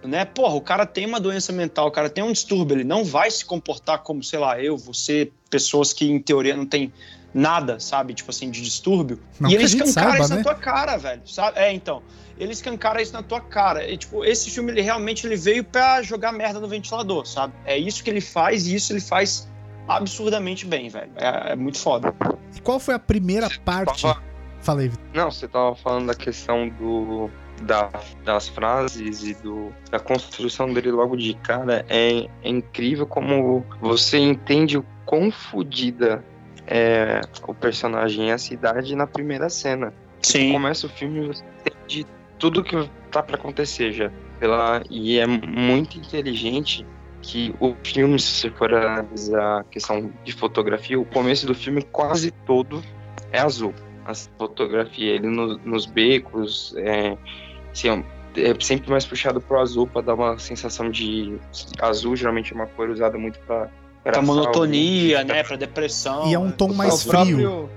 né? Porra, o cara tem uma doença mental, o cara tem um distúrbio, ele não vai se comportar como, sei lá, eu, você, pessoas que em teoria não tem nada, sabe, tipo assim, de distúrbio. Não e que ele a gente escancara saiba, isso né? na tua cara, velho, sabe? É, então, ele escancara isso na tua cara. E, tipo, esse filme, ele realmente ele veio pra jogar merda no ventilador, sabe? É isso que ele faz e isso ele faz absurdamente bem, velho. É, é muito foda. E qual foi a primeira parte? Tava- Falei, Vitor. Não, você tava falando da questão do da, das frases e do, da construção dele logo de cara. É, é incrível como você entende o quão fodida é o personagem e a cidade na primeira cena. Sim. Começa o filme e você entende tudo que tá pra acontecer já. Pela, e é muito inteligente que o filme, se você for analisar a questão de fotografia, o começo do filme quase todo é azul. A fotografia, ele no- nos becos, é, assim, é sempre mais puxado pro azul para dar uma sensação de azul, geralmente é uma cor usada muito para Pra monotonia, né? Pra depressão. E é um tom mais próprio... frio.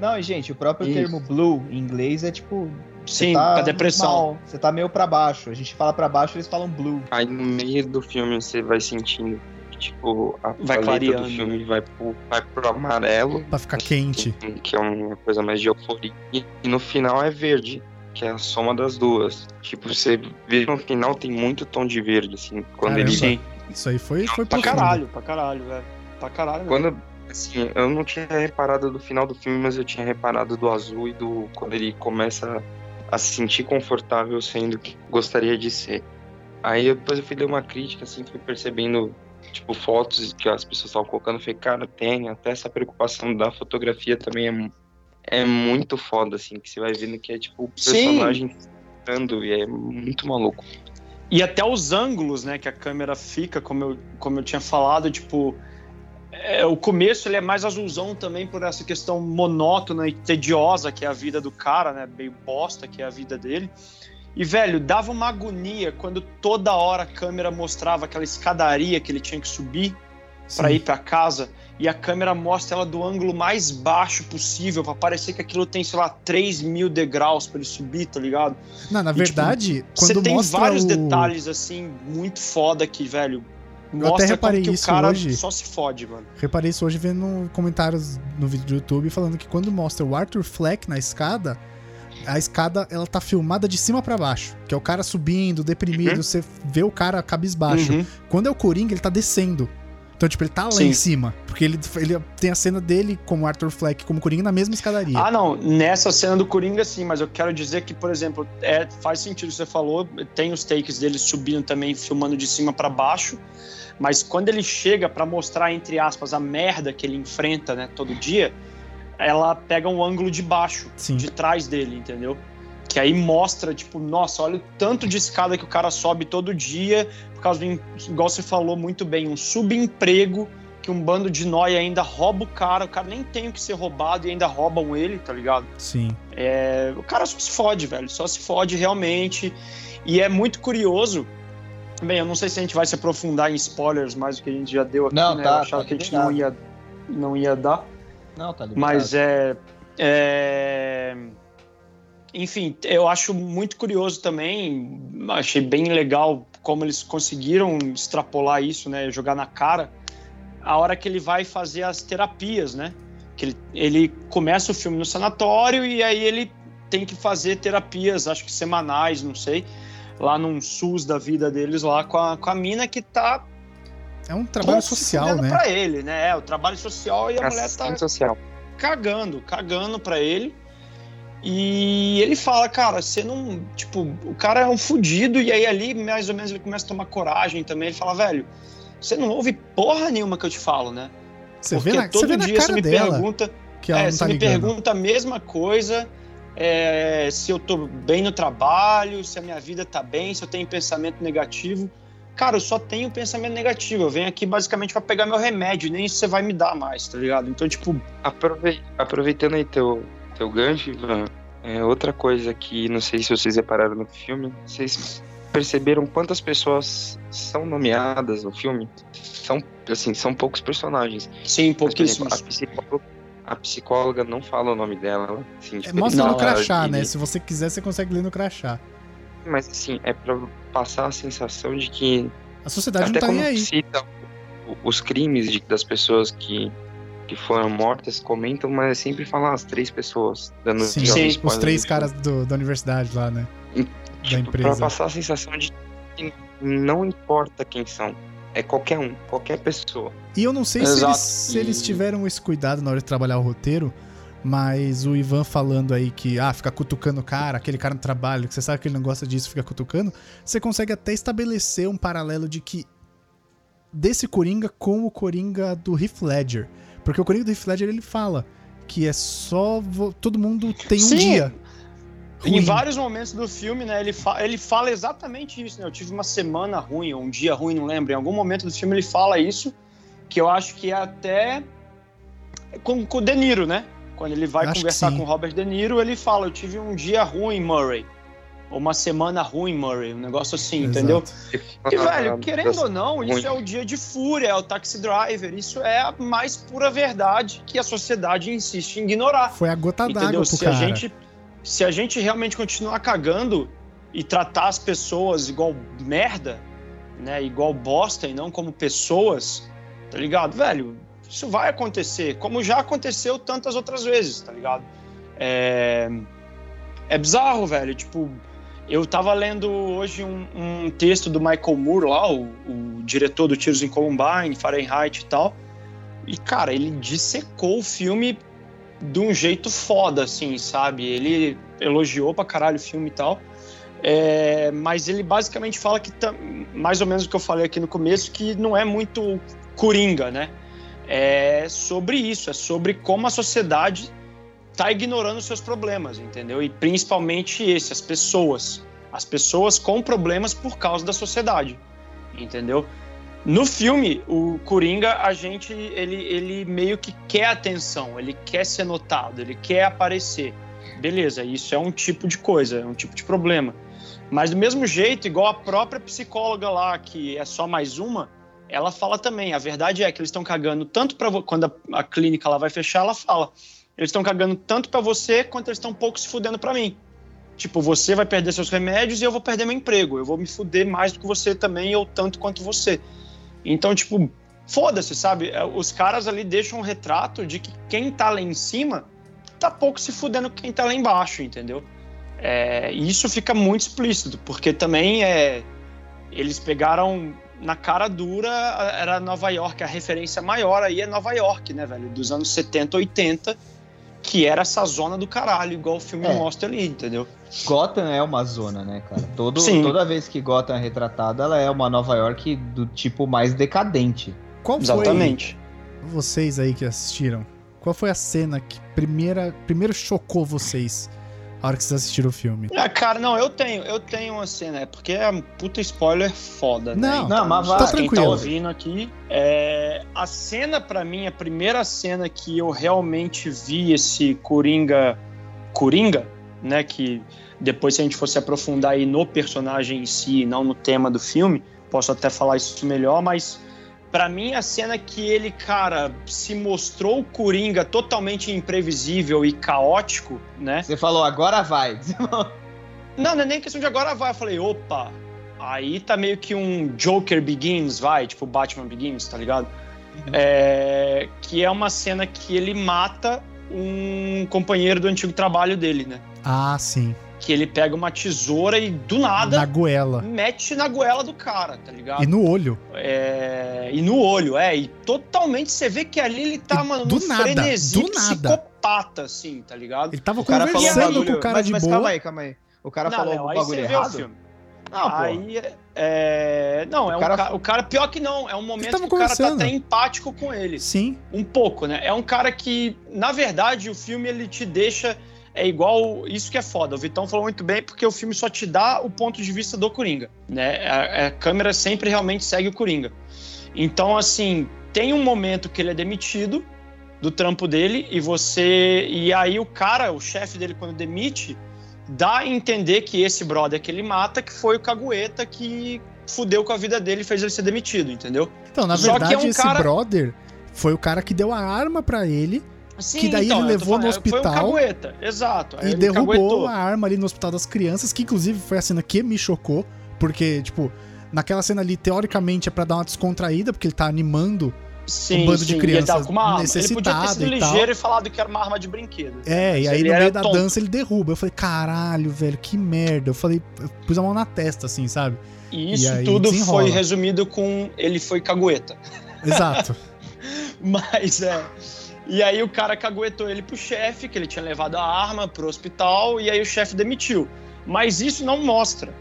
Não, e gente, o próprio Isso. termo blue em inglês é tipo. Sim, tá pra depressão. você tá meio pra baixo. A gente fala pra baixo, eles falam blue. Aí no meio do filme você vai sentindo que, tipo, a Vai paleta clareando. do filme vai pro, vai pro amarelo, Pra ficar quente. que é uma coisa mais de euforia. E no final é verde, que é a soma das duas. Tipo, você vê que no final tem muito tom de verde, assim, quando Caramba. ele Sim. Isso aí foi, foi Pra profundo. caralho, pra caralho, velho. Pra caralho. Quando, assim, eu não tinha reparado do final do filme, mas eu tinha reparado do azul e do quando ele começa a se sentir confortável sendo que gostaria de ser. Aí eu- depois eu fui ler uma crítica, assim, fui percebendo, tipo, fotos que as pessoas estavam colocando, eu falei, cara, tem até essa preocupação da fotografia também é, é muito foda, assim, que você vai vendo que é, tipo, o personagem ficando e é muito maluco. E até os ângulos, né, que a câmera fica, como eu, como eu tinha falado, tipo. é, o começo ele é mais azulzão também por essa questão monótona e tediosa que é a vida do cara, né? Meio bosta que é a vida dele. E, velho, dava uma agonia quando toda hora a câmera mostrava aquela escadaria que ele tinha que subir para ir para casa e a câmera mostra ela do ângulo mais baixo possível para parecer que aquilo tem, sei lá, 3 mil degraus para ele subir, tá ligado? Não, na E, tipo, verdade, Você quando tem mostra vários o... detalhes, assim, muito foda que, velho. até Mostra reparei como que o isso cara hoje. só se fode, mano. Reparei isso hoje vendo comentários no vídeo do YouTube falando que quando mostra o Arthur Fleck na escada, a escada ela tá filmada de cima pra baixo, que é o cara subindo, deprimido, Uhum. você vê o cara cabisbaixo. Uhum. Quando é o Coringa, ele tá descendo. Então, tipo, ele tá lá Sim. em cima, porque ele, ele tem a cena dele como Arthur Fleck, como Coringa na mesma escadaria. Ah, não, nessa cena do Coringa, sim, mas eu quero dizer que, por exemplo, é, faz sentido o que você falou, tem os takes dele subindo também, filmando de cima pra baixo, mas quando ele chega pra mostrar, entre aspas, a merda que ele enfrenta, né, todo dia, ela pega um ângulo de baixo, Sim. de trás dele, entendeu? Que aí mostra, tipo, nossa, olha o tanto de escada que o cara sobe todo dia, por causa do, igual você falou muito bem, um subemprego que um bando de nóia ainda rouba o cara, o cara nem tem o que ser roubado e ainda roubam ele, tá ligado? Sim. É, o cara só se fode, velho, só se fode realmente. E é muito curioso Bem, eu não sei se a gente vai se aprofundar em spoilers mais do que a gente já deu aqui, Não, né? tá, eu achava tá que a gente não ia, não ia dar. Não, tá liberado. Mas é, é. Enfim, eu acho muito curioso também. Achei bem legal como eles conseguiram extrapolar isso, né? Jogar na cara. A hora que ele vai fazer as terapias, né? Que ele, ele começa o filme no sanatório e aí ele tem que fazer terapias, acho que semanais, não sei, lá num SUS da vida deles lá com a, com a mina que tá É um trabalho social, né? pra ele, né? É, o trabalho social e a mulher tá social. cagando, cagando pra ele. E ele fala, cara, você não. Tipo, o cara é um fudido, e aí ali, mais ou menos, ele começa a tomar coragem também. Ele fala, velho, você não ouve porra nenhuma que eu te falo, né? Você Porque vê na, todo você vê na dia você cara me dela pergunta. que ela é, não você tá me ligando. pergunta a mesma coisa. é, se eu tô bem no trabalho, se a minha vida tá bem, se eu tenho pensamento negativo. Cara, eu só tenho pensamento negativo. Eu venho aqui basicamente pra pegar meu remédio, nem isso você vai me dar mais, tá ligado? Então, tipo, Aprove- Aproveitando aí teu, teu gancho, Ivan, é, outra coisa que não sei se vocês repararam no filme, vocês perceberam quantas pessoas são nomeadas no filme? São, assim, são poucos personagens. sim, Mas, por exemplo, pouquíssimos. a, psicóloga, a psicóloga não fala o nome dela. Assim, É, tipo, Mostra Não, no crachá, né? Se você quiser, você consegue ler no crachá. Mas assim, é pra passar a sensação de que A sociedade até não tá quando nem aí. cita o- os crimes de- das pessoas que, que foram mortas, comentam, mas sempre falam as três pessoas, dando Sim, Sim, os três caras do- da universidade lá, né? da Tipo, empresa. Pra passar a sensação de que não importa quem são, é qualquer um, qualquer pessoa. E eu não sei se eles, se eles tiveram esse cuidado na hora de trabalhar o roteiro, mas o Ivan falando aí que, ah, fica cutucando o cara, aquele cara no trabalho, que você sabe que ele não gosta disso, fica cutucando, você consegue até estabelecer um paralelo de que desse Coringa com o Coringa do Heath Ledger. Porque o Coringa do Heath Ledger, ele fala que é só... vo- Todo mundo tem um Sim. dia. Em ruim. vários momentos do filme, né, ele, fa ele fala exatamente isso, né? Eu tive uma semana ruim, ou um dia ruim, não lembro. Em algum momento do filme ele fala isso, que eu acho que é até com, com o De Niro, né? Quando ele vai Acho conversar com o Robert De Niro, ele fala: Eu tive um dia ruim, Murray. Ou uma semana ruim, Murray. Um negócio assim, entendeu? Exato. E, Ah, velho, querendo ou não, isso é o dia de fúria, é o taxi driver. Isso é a mais pura verdade que a sociedade insiste em ignorar. Foi a gota d'água Entendeu? pro Se cara. a, gente, se a gente realmente continuar cagando e tratar as pessoas igual merda, né? Igual bosta e não como pessoas, tá ligado? Velho, isso vai acontecer, como já aconteceu tantas outras vezes, tá ligado? É, é bizarro, velho. Tipo, eu tava lendo hoje um, um texto do Michael Moore lá, o, o diretor do Tiros em Columbine, Fahrenheit e tal. E, cara, ele dissecou o filme de um jeito foda, assim, sabe? Ele elogiou pra caralho o filme e tal. É, mas ele basicamente fala que, mais ou menos o que eu falei aqui no começo, que não é muito coringa, né? É sobre isso, é sobre como a sociedade tá ignorando seus problemas, entendeu? E principalmente esse, as pessoas. As pessoas com problemas por causa da sociedade, entendeu? No filme, o Coringa, a gente, ele, ele meio que quer atenção, ele quer ser notado, ele quer aparecer. Beleza, isso é um tipo de coisa, é um tipo de problema. Mas do mesmo jeito, igual a própria psicóloga lá, que é só mais uma, ela fala também. A verdade é que eles estão cagando tanto para quando a, a clínica lá vai fechar, ela fala. Eles estão cagando tanto para você quanto eles estão um pouco se fudendo para mim. Tipo, você vai perder seus remédios e eu vou perder meu emprego. Eu vou me fuder mais do que você também, ou tanto quanto você. Então, tipo, foda-se, sabe? É, Os caras ali deixam um retrato de que quem tá lá em cima tá pouco se fudendo com quem tá lá embaixo, entendeu? É, isso fica muito explícito, porque também é, eles pegaram na cara dura, era Nova York, a referência maior aí é Nova York, né, velho? Dos anos 70, 80, que era essa zona do caralho, igual o filme É. mostra ali, entendeu? Gotham é uma zona, né, cara? Todo, Sim. toda vez que Gotham é retratada, ela é uma Nova York do tipo mais decadente. Qual foi, Exatamente. vocês aí que assistiram, qual foi a cena que primeira, primeiro chocou vocês a hora que vocês assistiram o filme? Ah, cara, não, eu tenho, eu tenho uma cena, é porque é um puta spoiler foda, né? Não, não, mas sei vai. se Quem tá Tranquilo. ouvindo aqui, é, a cena pra mim, a primeira cena que eu realmente vi esse Coringa, Coringa, né, que depois se a gente fosse aprofundar aí no personagem em si, não no tema do filme, posso até falar isso melhor, mas para mim a cena que ele, cara, se mostrou o Coringa totalmente imprevisível e caótico, né? Você falou, agora vai. Não, não é nem questão de agora vai. Eu falei, opa, aí tá meio que um Joker Begins, vai, tipo Batman Begins, tá ligado? Uhum. É, que é uma cena que ele mata um companheiro do antigo trabalho dele, né? Ah, sim. Que ele pega uma tesoura e do nada. Na goela. Mete na goela do cara, tá ligado? E no olho. É, e no olho, é. E totalmente você vê que ali ele tá, E mano, do num nada, frenesi do nada. psicopata, assim, tá ligado? Ele tava O cara falou conversando bagulho- com o cara mas, de mas boa. calma aí, calma aí. O cara Não, falou Léo, um aí bagulho o errado? filme. Não. Aí, é... Não, é um cara- cara... o cara... Pior que não, é um momento que o cara tá até empático com ele. Sim. Um pouco, né? É um cara que, na verdade, o filme ele te deixa... É igual... Isso que é foda. O Vitão falou muito bem, porque o filme só te dá o ponto de vista do Coringa, né? A, a câmera sempre realmente segue o Coringa. Então, assim, tem um momento que ele é demitido do trampo dele e você... E aí o cara, o chefe dele, quando demite dá a entender que esse brother que ele mata, que foi o Cagueta que fudeu com a vida dele e fez ele ser demitido, entendeu? Então, na Só que é verdade, um esse cara- brother foi o cara que deu a arma pra ele Sim, Que daí ele eu tô levou no Foi hospital Cagueta, exato. E ele derrubou caguetou. a arma ali no Hospital das Crianças, que inclusive foi a cena que me chocou, porque, tipo, naquela cena ali, teoricamente, é pra dar uma descontraída, porque ele tá animando. Sim, um bando de sim, e ele crianças tava com uma arma. Ele podia ter sido e ligeiro e falado que era uma arma de brinquedo. É, e Mas aí ele no meio da tonto. dança ele derruba. Eu falei, caralho, velho, que merda. Eu falei, eu pus a mão na testa, assim, sabe? E isso aí tudo desenrola. foi resumido com ele foi cagueta. Exato. Mas é. E aí o cara caguetou ele pro chefe, que ele tinha levado a arma pro hospital, e aí o chefe demitiu. Mas isso não mostra.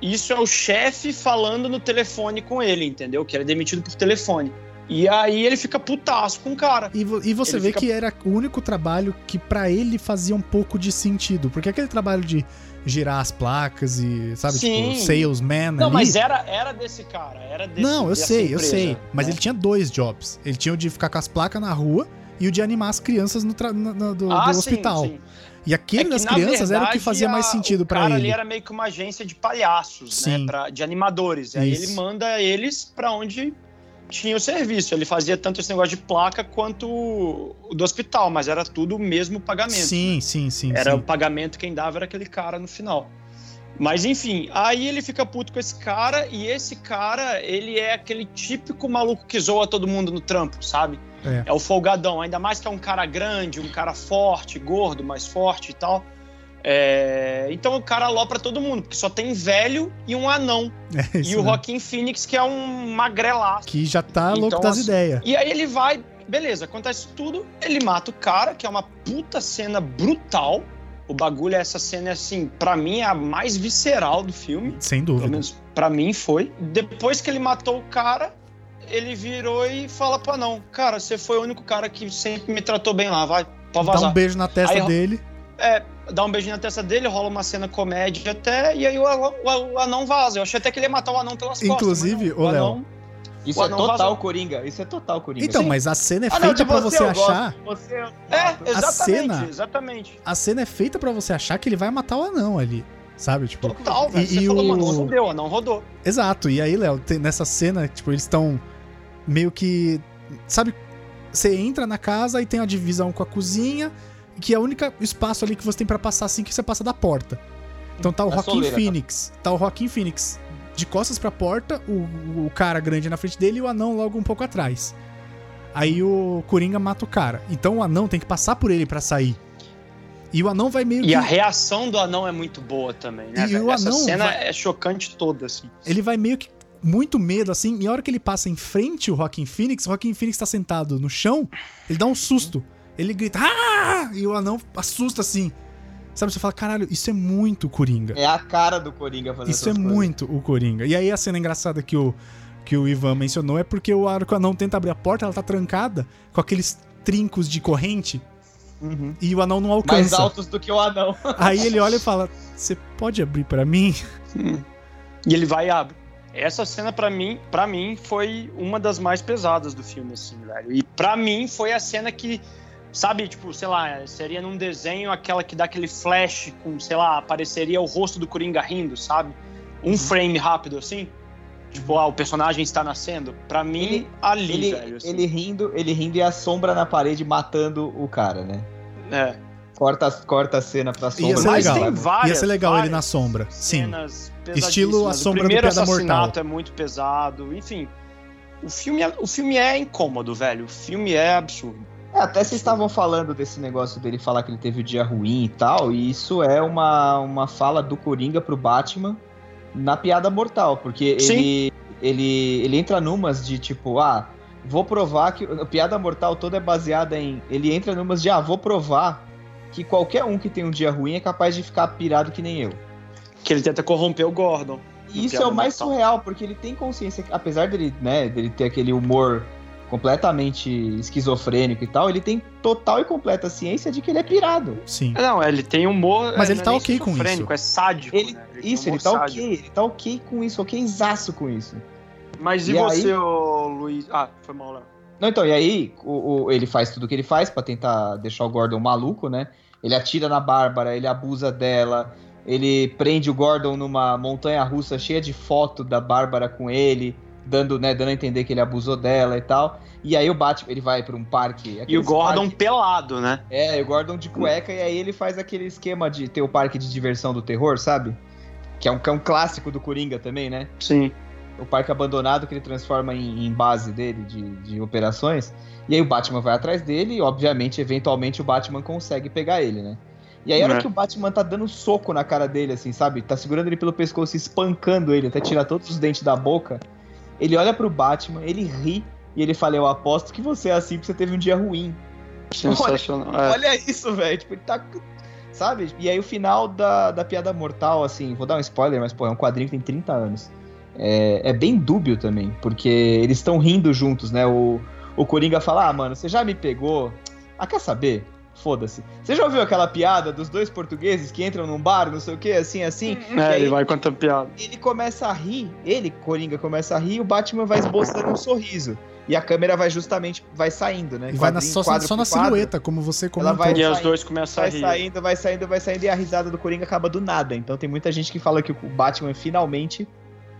Isso é o chefe falando no telefone com ele, entendeu? Que ele é demitido por telefone. E aí ele fica putaço com o cara. E, vo- e você Ele vê fica- que era o único trabalho que pra ele fazia um pouco de sentido. Porque aquele trabalho de girar as placas e, sabe, Sim. tipo, salesman Não, ali. mas era, era desse cara, era desse Não, eu sei, eu empresa, sei. Mas né? ele tinha dois jobs. Ele tinha o de ficar com as placas na rua e o de animar as crianças no na- na- do, Ah, do sim, hospital. sim. E aquele É que, das crianças era o que verdade, fazia mais sentido o pra cara ele. ali era meio que uma agência de palhaços, Sim. né? pra- de animadores. Aí ele manda eles pra onde tinha o serviço. Ele fazia tanto esse negócio de placa quanto o o do hospital, mas era tudo o mesmo pagamento. Sim, sim, sim. Era sim. o pagamento quem dava era aquele cara no final. Mas enfim, aí ele fica puto com esse cara e esse cara, ele é aquele típico maluco que zoa todo mundo no trampo, sabe? É. o folgadão, ainda mais que é um cara grande, um cara forte, gordo, mais forte e tal. É, Então o cara alopra todo mundo, porque só tem velho e um anão. É isso e o mesmo. Joaquim Phoenix, que é um magrelaço. Que já tá louco Então, das assim, ideias. E aí ele vai, beleza, acontece tudo, ele mata o cara, que é uma puta cena brutal. O bagulho, essa cena, é, assim, pra mim é a mais visceral do filme. Sem Pelo dúvida. menos pra mim foi. Depois que ele matou o cara, ele virou e fala pro anão: Cara, você foi o único cara que sempre me tratou bem lá, vai, pode Dá vazar. um beijo na testa Aí, dele. É, dá um beijinho na testa dele, rola uma cena comédia até, e aí o, o- o anão vaza. Eu achei até que ele ia matar o anão pelas costas. Inclusive, não, ô, o Léo, anão- Isso é total vazou. Coringa. Isso é total Coringa. Então, Sim. mas a cena é Ah, feita de pra você você achar. Você É, exatamente, cena- exatamente. A cena é feita pra você achar que ele vai matar o anão ali. Sabe? Tipo. Total, velho. E- Você e falou, o- mano, o anão rodou. Exato. E aí, Léo, nessa cena, tipo, eles estão meio que. Sabe? Você entra na casa e tem a divisão com a cozinha, que é o único espaço ali que você tem pra passar assim que você passa da porta. Então tá o Joaquim soleira, tá? Phoenix. Tá o Joaquim Phoenix de costas pra porta, o, o cara grande na frente dele e o anão logo um pouco atrás. Aí o Coringa mata o cara. Então o anão tem que passar por ele pra sair. E o anão vai meio E que. a reação do anão é muito boa também, né? E velho? o Essa anão cena vai- é chocante toda, assim. ele vai meio que muito medo, assim, e a hora que ele passa em frente o Joaquim Phoenix, o Joaquim Phoenix tá sentado no chão, ele dá um susto. Ele grita, ah! E o anão assusta assim. Sabe, você fala, caralho, isso é muito Coringa. É a cara do Coringa fazer Isso é essas coisas. muito o Coringa. E aí a cena engraçada que o, que o Ivan mencionou é porque o hora que o anão tenta abrir a porta, ela tá trancada com aqueles trincos de corrente Uhum. e o anão não Mais alcança. altos do que o anão. Aí ele olha e fala, você pode abrir pra mim? E ele vai e abre. Essa cena, pra mim, para mim, foi uma das mais pesadas do filme, assim, velho. E pra mim foi a cena que, sabe, tipo, sei lá, seria num desenho aquela que dá aquele flash com, sei lá, apareceria o rosto do Coringa rindo, sabe? Um frame rápido assim. Tipo, ah, o personagem está nascendo. Pra mim, Ele- ali, Ele, velho. assim. ele rindo, ele rindo e a sombra na parede matando o cara, né? É. Corta, corta a cena pra sombra. Ia ser Mas legal. tem várias, Ia ser legal ele na sombra. Sim. cenas Estilo a sombra O do Piada assassinato Mortal. é muito pesado. Enfim, o filme é, o filme é incômodo, velho. O filme é absurdo. É, até vocês estavam falando desse negócio dele falar que ele teve o dia ruim e tal, e isso é uma, uma fala do Coringa pro Batman na piada mortal, porque Sim. ele, ele, ele entra numas de tipo, ah, vou provar que. A piada mortal toda é baseada em. Ele entra numas de, ah, vou provar que qualquer um que tem um dia ruim é capaz de ficar pirado que nem eu. Que ele tenta corromper o Gordon. E isso é o mais mortal. surreal, porque ele tem consciência, apesar dele, né, dele ter aquele humor completamente esquizofrênico e tal, ele tem total e completa ciência de que ele é pirado. Sim. Não, ele tem humor. Mas é, ele tá é nem ok com esquizofrênico, isso. É sádico. Ele- né? tem Isso, ele tá sádico. ok, ele tá ok com isso, okzaço com isso. Mas e, E você, aí- ô, Luiz? Ah, foi mal, Léo. Não, então, e aí o, o- ele faz tudo o que ele faz pra tentar deixar o Gordon maluco, né? Ele atira na Bárbara, ele abusa dela, ele prende o Gordon numa montanha russa cheia de foto da Bárbara com ele, dando, né, dando a entender que ele abusou dela e tal. E aí o Batman, ele vai pra um parque. E o Gordon parque- pelado, né? É, o Gordon de cueca, e aí ele faz aquele esquema de ter o parque de diversão do terror, sabe? Que é um, que é um clássico do Coringa também, né? Sim. o parque abandonado que ele transforma em, em base dele de, de operações. E aí o Batman vai atrás dele e, obviamente, eventualmente o Batman consegue pegar ele, né? E aí a hora É. que o Batman tá dando soco na cara dele, assim, sabe? Tá segurando ele pelo pescoço, espancando ele, até tirar todos os dentes da boca. Ele olha pro Batman, ele ri e ele fala: Eu aposto que você é assim porque você teve um dia ruim. Sensacional. É. Olha isso, velho. Tipo, ele tá. Sabe? E aí o final da, da piada mortal, assim, vou dar um spoiler, mas, pô, é um quadrinho que tem 30 anos. É, é bem dúbio também, porque eles estão rindo juntos, né? O, o Coringa fala, ah, mano, você já me pegou. Ah, quer saber? Foda-se. Você já ouviu aquela piada dos dois portugueses que entram num bar, não sei o que, assim, assim? E É, ele vai contando piada. ele começa a rir, ele, Coringa, começa a rir e o Batman vai esboçando um sorriso. E a câmera vai justamente, vai saindo, né? E vai na- só, quadro só na quadro. silhueta, como você Ela comentou. vai- E os dois começam a Vai rir. saindo, vai saindo, vai saindo, e a risada do Coringa acaba do nada. Então tem muita gente que fala que o Batman finalmente.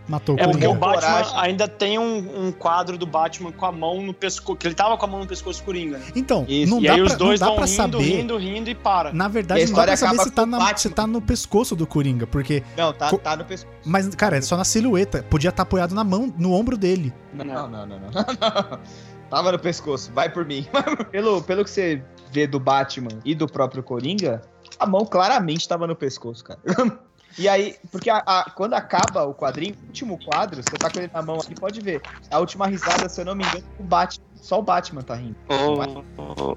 Matou o É porque Coringa. o Batman Coragem. ainda tem um, um quadro do Batman com a mão no pescoço. Que ele tava com a mão no pescoço do Coringa, né? Então, Isso. não e dá aí pra, os dois não dá vão pra rindo, saber. rindo, rindo e para. Na verdade, não dá pra saber se tá, na- se tá no pescoço do Coringa, porque. Não, tá, Co- tá no pescoço. Mas, cara, é só na silhueta. Podia estar apoiado na mão, no ombro dele. Não, não, não, não. não. Tava no pescoço, vai por mim. pelo, pelo que você vê do Batman e do próprio Coringa, a mão claramente tava no pescoço, cara. E aí, porque a- a- quando acaba o quadrinho, o último quadro, você tá com ele na mão aqui, pode ver. A última risada, se eu não me engano, o Batman. Só o Batman tá rindo.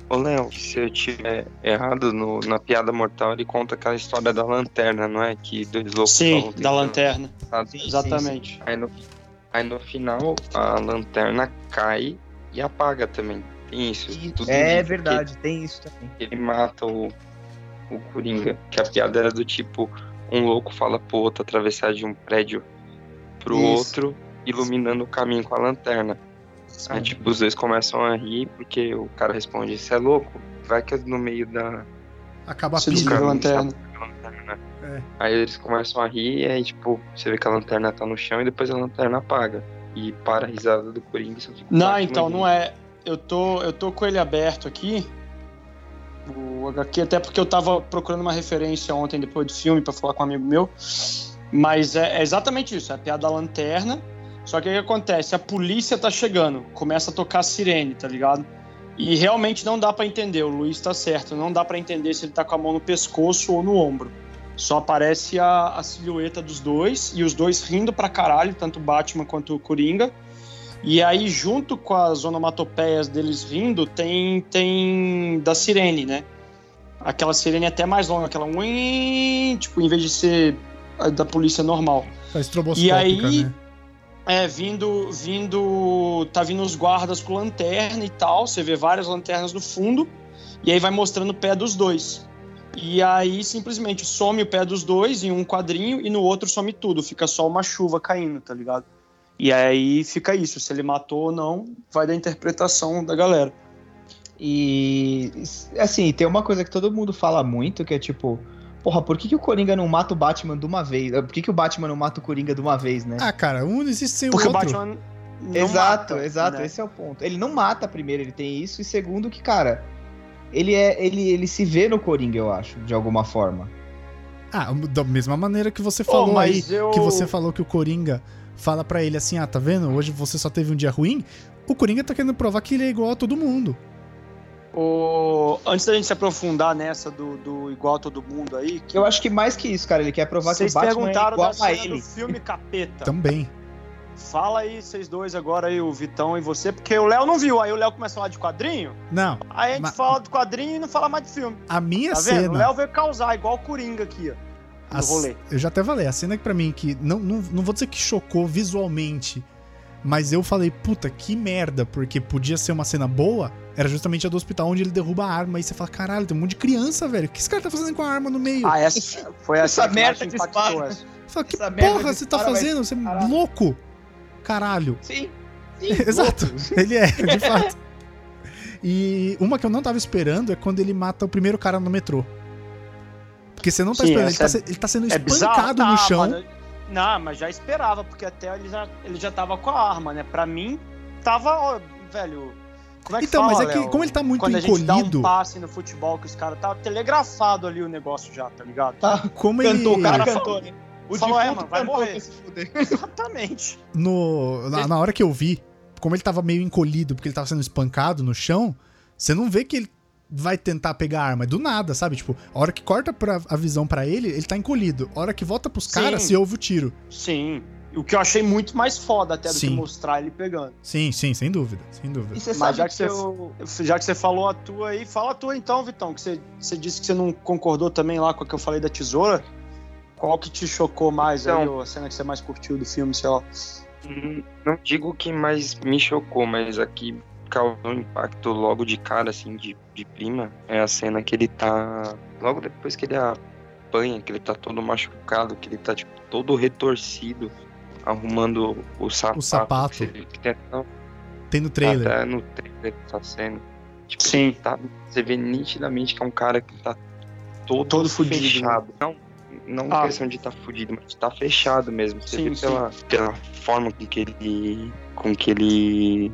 Ô, Léo, se eu tiver errado no- na piada mortal, ele conta aquela história da lanterna, não é? Que dois loucos Sim, da lanterna. Sim, sim, Exatamente. Aí no, aí no final, a lanterna cai e apaga também. Tem isso. sim. tudo É verdade, tem isso também. Ele mata o, o Coringa. Que a piada era do tipo: um louco fala pro outro atravessar de um prédio pro Isso. outro, iluminando o caminho com a lanterna. Aí, tipo, os dois começam a rir porque o cara responde: Você é louco? Vai que é no meio da, Acaba a pilha. desliga a caminho, lanterna. lanterna. É. Aí eles começam a rir e aí, tipo, você vê que a lanterna tá no chão e depois a lanterna apaga. E para a risada do Coringa e Não, então, não é. Eu tô, eu tô com ele aberto aqui. O HQ, até porque eu tava procurando uma referência ontem depois do filme pra falar com um amigo meu. Mas é, é exatamente isso, é a piada da lanterna. Só que o que acontece? A polícia tá chegando, começa a tocar a sirene, tá ligado? E realmente não dá pra entender, o Luiz tá certo, não dá pra entender se ele tá com a mão no pescoço ou no ombro. Só aparece a, a silhueta dos dois e os dois rindo pra caralho, tanto o Batman quanto o Coringa. E aí, junto com as onomatopeias deles rindo, tem, tem da sirene, né? Aquela sirene até mais longa, aquela uim, tipo, em vez de ser a da polícia normal. Estroboscópica, E aí- né? É, vindo, vindo, tá vindo os guardas com lanterna e tal, você vê várias lanternas no fundo, e aí vai mostrando o pé dos dois. E aí simplesmente some o pé dos dois em um quadrinho e no outro some tudo, fica só uma chuva caindo, tá ligado? E aí fica isso, se ele matou ou não, vai da interpretação da galera. E assim, tem uma coisa que todo mundo fala muito, que é tipo, porra, por que, que o Coringa não mata o Batman de uma vez? Por que, que o Batman não mata o Coringa de uma vez, né? Ah, cara, um não existe sem Porque o o outro. Batman. não exato, mata, exato, né? esse é o ponto. Ele não mata primeiro, ele tem isso, e segundo que, cara, ele é. Ele, ele se vê no Coringa, eu acho, de alguma forma. Ah, da mesma maneira que você falou aí, mas eu- que você falou que o Coringa fala pra ele assim, ah, tá vendo? Hoje você só teve um dia ruim. O Coringa tá querendo provar que ele é igual a todo mundo. O... Antes da gente se aprofundar nessa do, do igual a todo mundo aí, que Eu acho que mais que isso, cara, ele quer provar vocês que o Batman é perguntaram igual da a cena ele. do filme Capeta. Também. Fala aí, vocês dois agora aí, o Vitão e você, porque o Léo não viu. Aí o Léo começa a falar de quadrinho, Não, aí a gente Mas- fala do quadrinho e não fala mais de filme. a minha Tá vendo? O cena. Léo veio causar, igual o Coringa aqui, ó. No rolê. eu já até falei, a cena que pra mim que não, não, não vou dizer que chocou visualmente, mas eu falei, puta, que merda, porque podia ser uma cena boa, era justamente a do hospital onde ele derruba a arma. Aí você fala, caralho, tem um monte de criança, velho. O que esse cara tá fazendo com a arma no meio? Ah, essa foi essa, Essa que merda de impactou essa. Fala, que essa porra você tá fazendo? Você é Caralho. louco. Caralho. Sim. sim Exato. louco. Ele é, de fato. E uma que eu não tava esperando é quando ele mata o primeiro cara no metrô. Porque você não tá Sim, esperando, ele tá, ele tá sendo É bizarro, espancado tá, no chão. mano. Não, mas já esperava, porque até ele já, ele já tava com a arma, né? Pra mim, tava, ó, velho. Como é que Então, fala, mas é que, Léo? como ele tá muito Quando a gente dá encolhido, um passe no futebol que os caras tá telegrafado ali o negócio já, tá ligado? Tá. como ele. Cantou, o cara Ele- cantou, né? O Falou, é, mano, vai morrer. pra se fuder. Exatamente. no, na, na hora que eu vi, como ele tava meio encolhido, porque ele tava sendo espancado no chão, você não vê que ele vai tentar pegar a arma, é do nada, sabe? Tipo, a hora que corta pra, a visão pra ele, ele tá encolhido. A hora que volta pros caras, se ouve o tiro. Sim. O que eu achei muito mais foda até do Sim. que mostrar ele pegando. Sim, sim, sem dúvida, sem dúvida. E você Mas sabe já que, que você- eu... Já que você falou a tua aí, fala a tua então, Vitão, que você, você disse que você não concordou também lá com a que eu falei da tesoura. Qual que te chocou mais aí, Então. ou a cena que você mais curtiu do filme, sei lá? Hum, Não digo que mais me chocou, mas aqui causou um impacto logo de cara, assim, de, de prima, é a cena que ele tá. Logo depois que ele apanha, que ele tá todo machucado, que ele tá, tipo, todo retorcido, arrumando o sapato. sapato. que que tem até- Tem no trailer. Até no trailer essa cena. Tipo, Sim. tá- você vê nitidamente que é um cara que tá todo, Todo fudido, fechado. Não, não Ah. questão de estar tá fudido, mas tá fechado mesmo. Você Sim, vê sim. pela, pela forma com que ele. com que ele.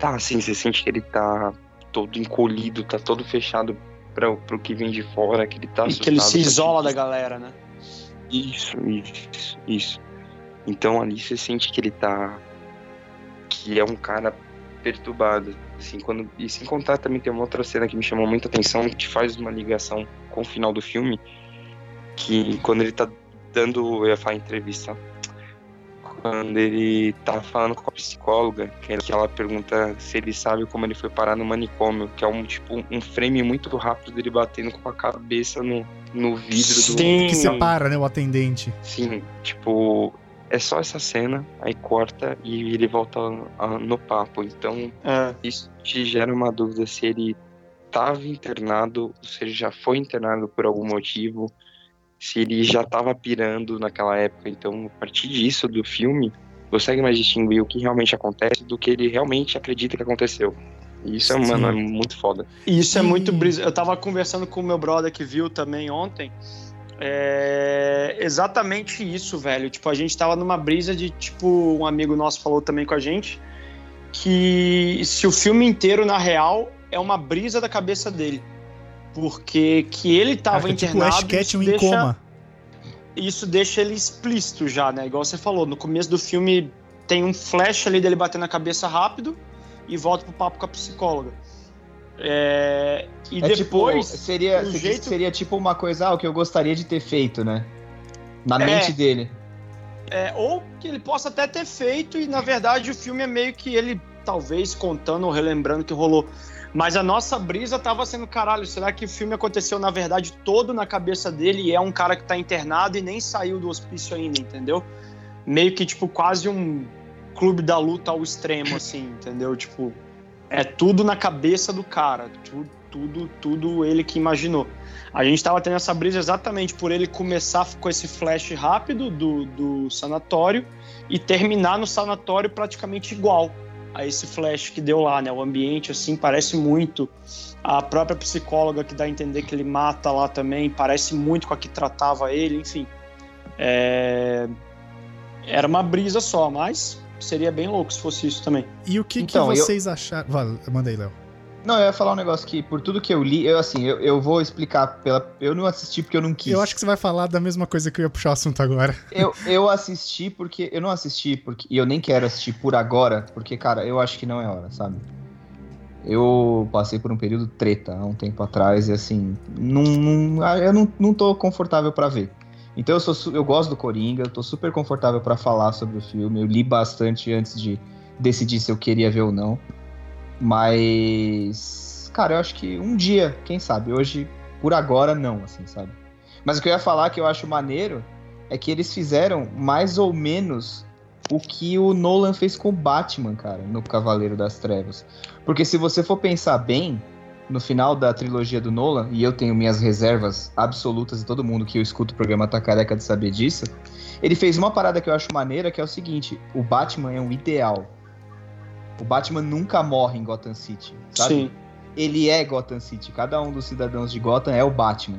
Tá assim, você sente que ele tá todo encolhido, tá todo fechado pra, pro que vem de fora, que ele tá E que ele se isola da galera, né? isso, isso, isso. Então ali você sente que ele tá. que é um cara perturbado. Assim, quando, e sem contar também tem uma outra cena que me chamou muita atenção, que faz uma ligação com o final do filme, que quando ele tá dando, eu ia falar entrevista, quando ele tá falando com a psicóloga, que ela- que ela pergunta se ele sabe como ele foi parar no manicômio, que é um tipo um frame muito rápido dele batendo com a cabeça no, no vidro do, Sim. Que separa, né, o atendente. Sim, tipo, é só essa cena, aí corta e ele volta no papo. Então, É. isso te gera uma dúvida se ele estava internado, se ele já foi internado por algum motivo, se ele já estava pirando naquela época. Então, a partir disso do filme, consegue mais distinguir o que realmente acontece do que ele realmente acredita que aconteceu. E isso, é, Sim. mano, é muito foda. E isso é muito brisa. Eu tava conversando com o meu brother que viu também ontem. É exatamente isso, velho. Tipo, a gente tava numa brisa de, tipo, um amigo nosso falou também com a gente que se o filme inteiro, na real, é uma brisa da cabeça dele. Porque que ele tava Caraca, tipo internado. Ash Ketchum isso em deixa- coma. isso deixa ele explícito já, né? Igual você falou, no começo do filme tem um flash ali dele batendo a cabeça rápido e volta pro papo com a psicóloga. É, E É depois. tipo, seria, jeito- seria tipo uma coisa, ah, o que eu gostaria de ter feito, né? Na É. mente dele. É, ou que ele possa até ter feito, e na verdade o filme é meio que ele, talvez, contando ou relembrando que rolou. Mas a nossa brisa tava sendo, caralho, será que o filme aconteceu, na verdade, todo na cabeça dele e é um cara que tá internado e nem saiu do hospício ainda, entendeu? Meio que, tipo, quase um clube da luta ao extremo, assim, entendeu? Tipo, é tudo na cabeça do cara, tudo, tudo, tudo ele que imaginou. A gente tava tendo essa brisa exatamente por ele começar com esse flash rápido do, do sanatório e terminar no sanatório praticamente igual a esse flash que deu lá, né? O ambiente, assim, parece muito A própria psicóloga que dá a entender que ele mata lá também parece muito com a que tratava ele, enfim. É... Era uma brisa só, mas seria bem louco se fosse isso também. E o que, Então, que eu- vocês acharam? Vale, manda aí, Léo. Não, eu ia falar um negócio que, por tudo que eu li, eu assim, eu, eu vou explicar pela. Eu não assisti porque eu não quis. Eu acho que você vai falar da mesma coisa que eu ia puxar o assunto agora. Eu, eu assisti porque. Eu não assisti porque. E eu nem quero assistir por agora, porque, cara, eu acho que não é hora, sabe? Eu passei por um período treta há um tempo atrás e assim. Não, não, ah, eu não, não tô confortável pra ver. Então eu, sou, eu gosto do Coringa, eu tô super confortável pra falar sobre o filme. Eu li bastante antes de decidir se eu queria ver ou não. Mas. Cara, eu acho que um dia, quem sabe? Hoje, por agora, não, assim, sabe? Mas o que eu ia falar que eu acho maneiro é que eles fizeram mais ou menos o que o Nolan fez com o Batman, cara, no Cavaleiro das Trevas. Porque se você for pensar bem, no final da trilogia do Nolan, e eu tenho minhas reservas absolutas, e todo mundo que eu escuto o programa tá careca de saber disso, ele fez uma parada que eu acho maneira, que é o seguinte, o Batman é um ideal. O Batman nunca morre em Gotham City, sabe? Sim. ele é Gotham City. Cada um dos cidadãos de Gotham é o Batman.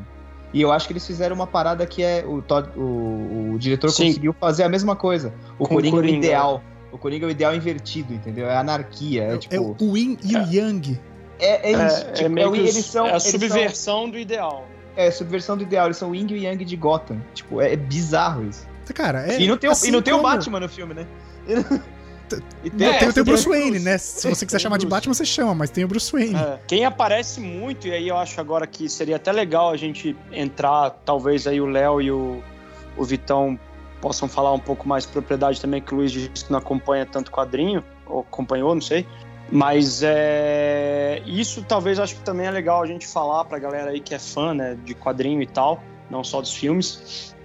E eu acho que eles fizeram uma parada que é. O, Todd- o, o diretor Sim. conseguiu fazer a mesma coisa. O Com o Coringa, é o Coringa. ideal. O Coringa é o ideal invertido, entendeu? É anarquia. É, tipo. é o Yin e o Yang. É, é isso. É, tipo, é meio é o- que eles são. é a eles são- subversão do ideal. é, subversão do ideal. Eles são o Yin e o Yang de Gotham. Tipo, é, é bizarro isso. Cara, é. e não tem, o- assim e não tem o como- Batman no filme, né? Tem, É, tem o Bruce tem- Wayne, né? Se você quiser Tem chamar de Bruce. Batman, você chama, mas tem o Bruce Wayne. É, Quem aparece muito, e aí eu acho agora que seria até legal a gente entrar, talvez aí o Léo e o, o Vitão possam falar um pouco mais de propriedade também, que o Luiz disse que não acompanha tanto quadrinho, ou acompanhou, não sei. Mas é, isso talvez acho que também é legal a gente falar pra galera aí que é fã né, de quadrinho e tal, não só dos filmes.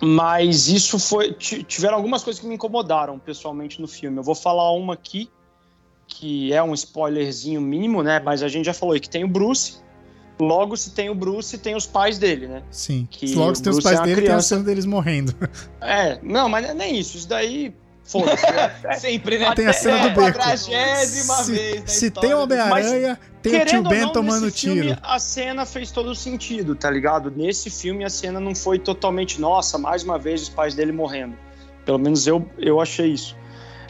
Mas isso foi. ti- Tiveram algumas coisas que me incomodaram pessoalmente no filme. Eu vou falar uma aqui, que é um spoilerzinho mínimo, né? Mas a gente já falou aí que tem o Bruce. Logo, se tem o Bruce, tem os pais dele, né? Sim. Que Logo, o se tem os pais é dele, tem a criança. cena deles morrendo. É, não, mas é nem isso. Isso daí. Foda-se. né? Sempre, né? Tem a cena do É, beco. se vez. na se história tem Homem-Aranha, tem o tio Ben não, tomando nesse tiro. Filme, a cena fez todo sentido, tá ligado? Nesse filme a cena não foi totalmente, nossa, mais uma vez os pais dele morrendo. Pelo menos eu, eu achei isso.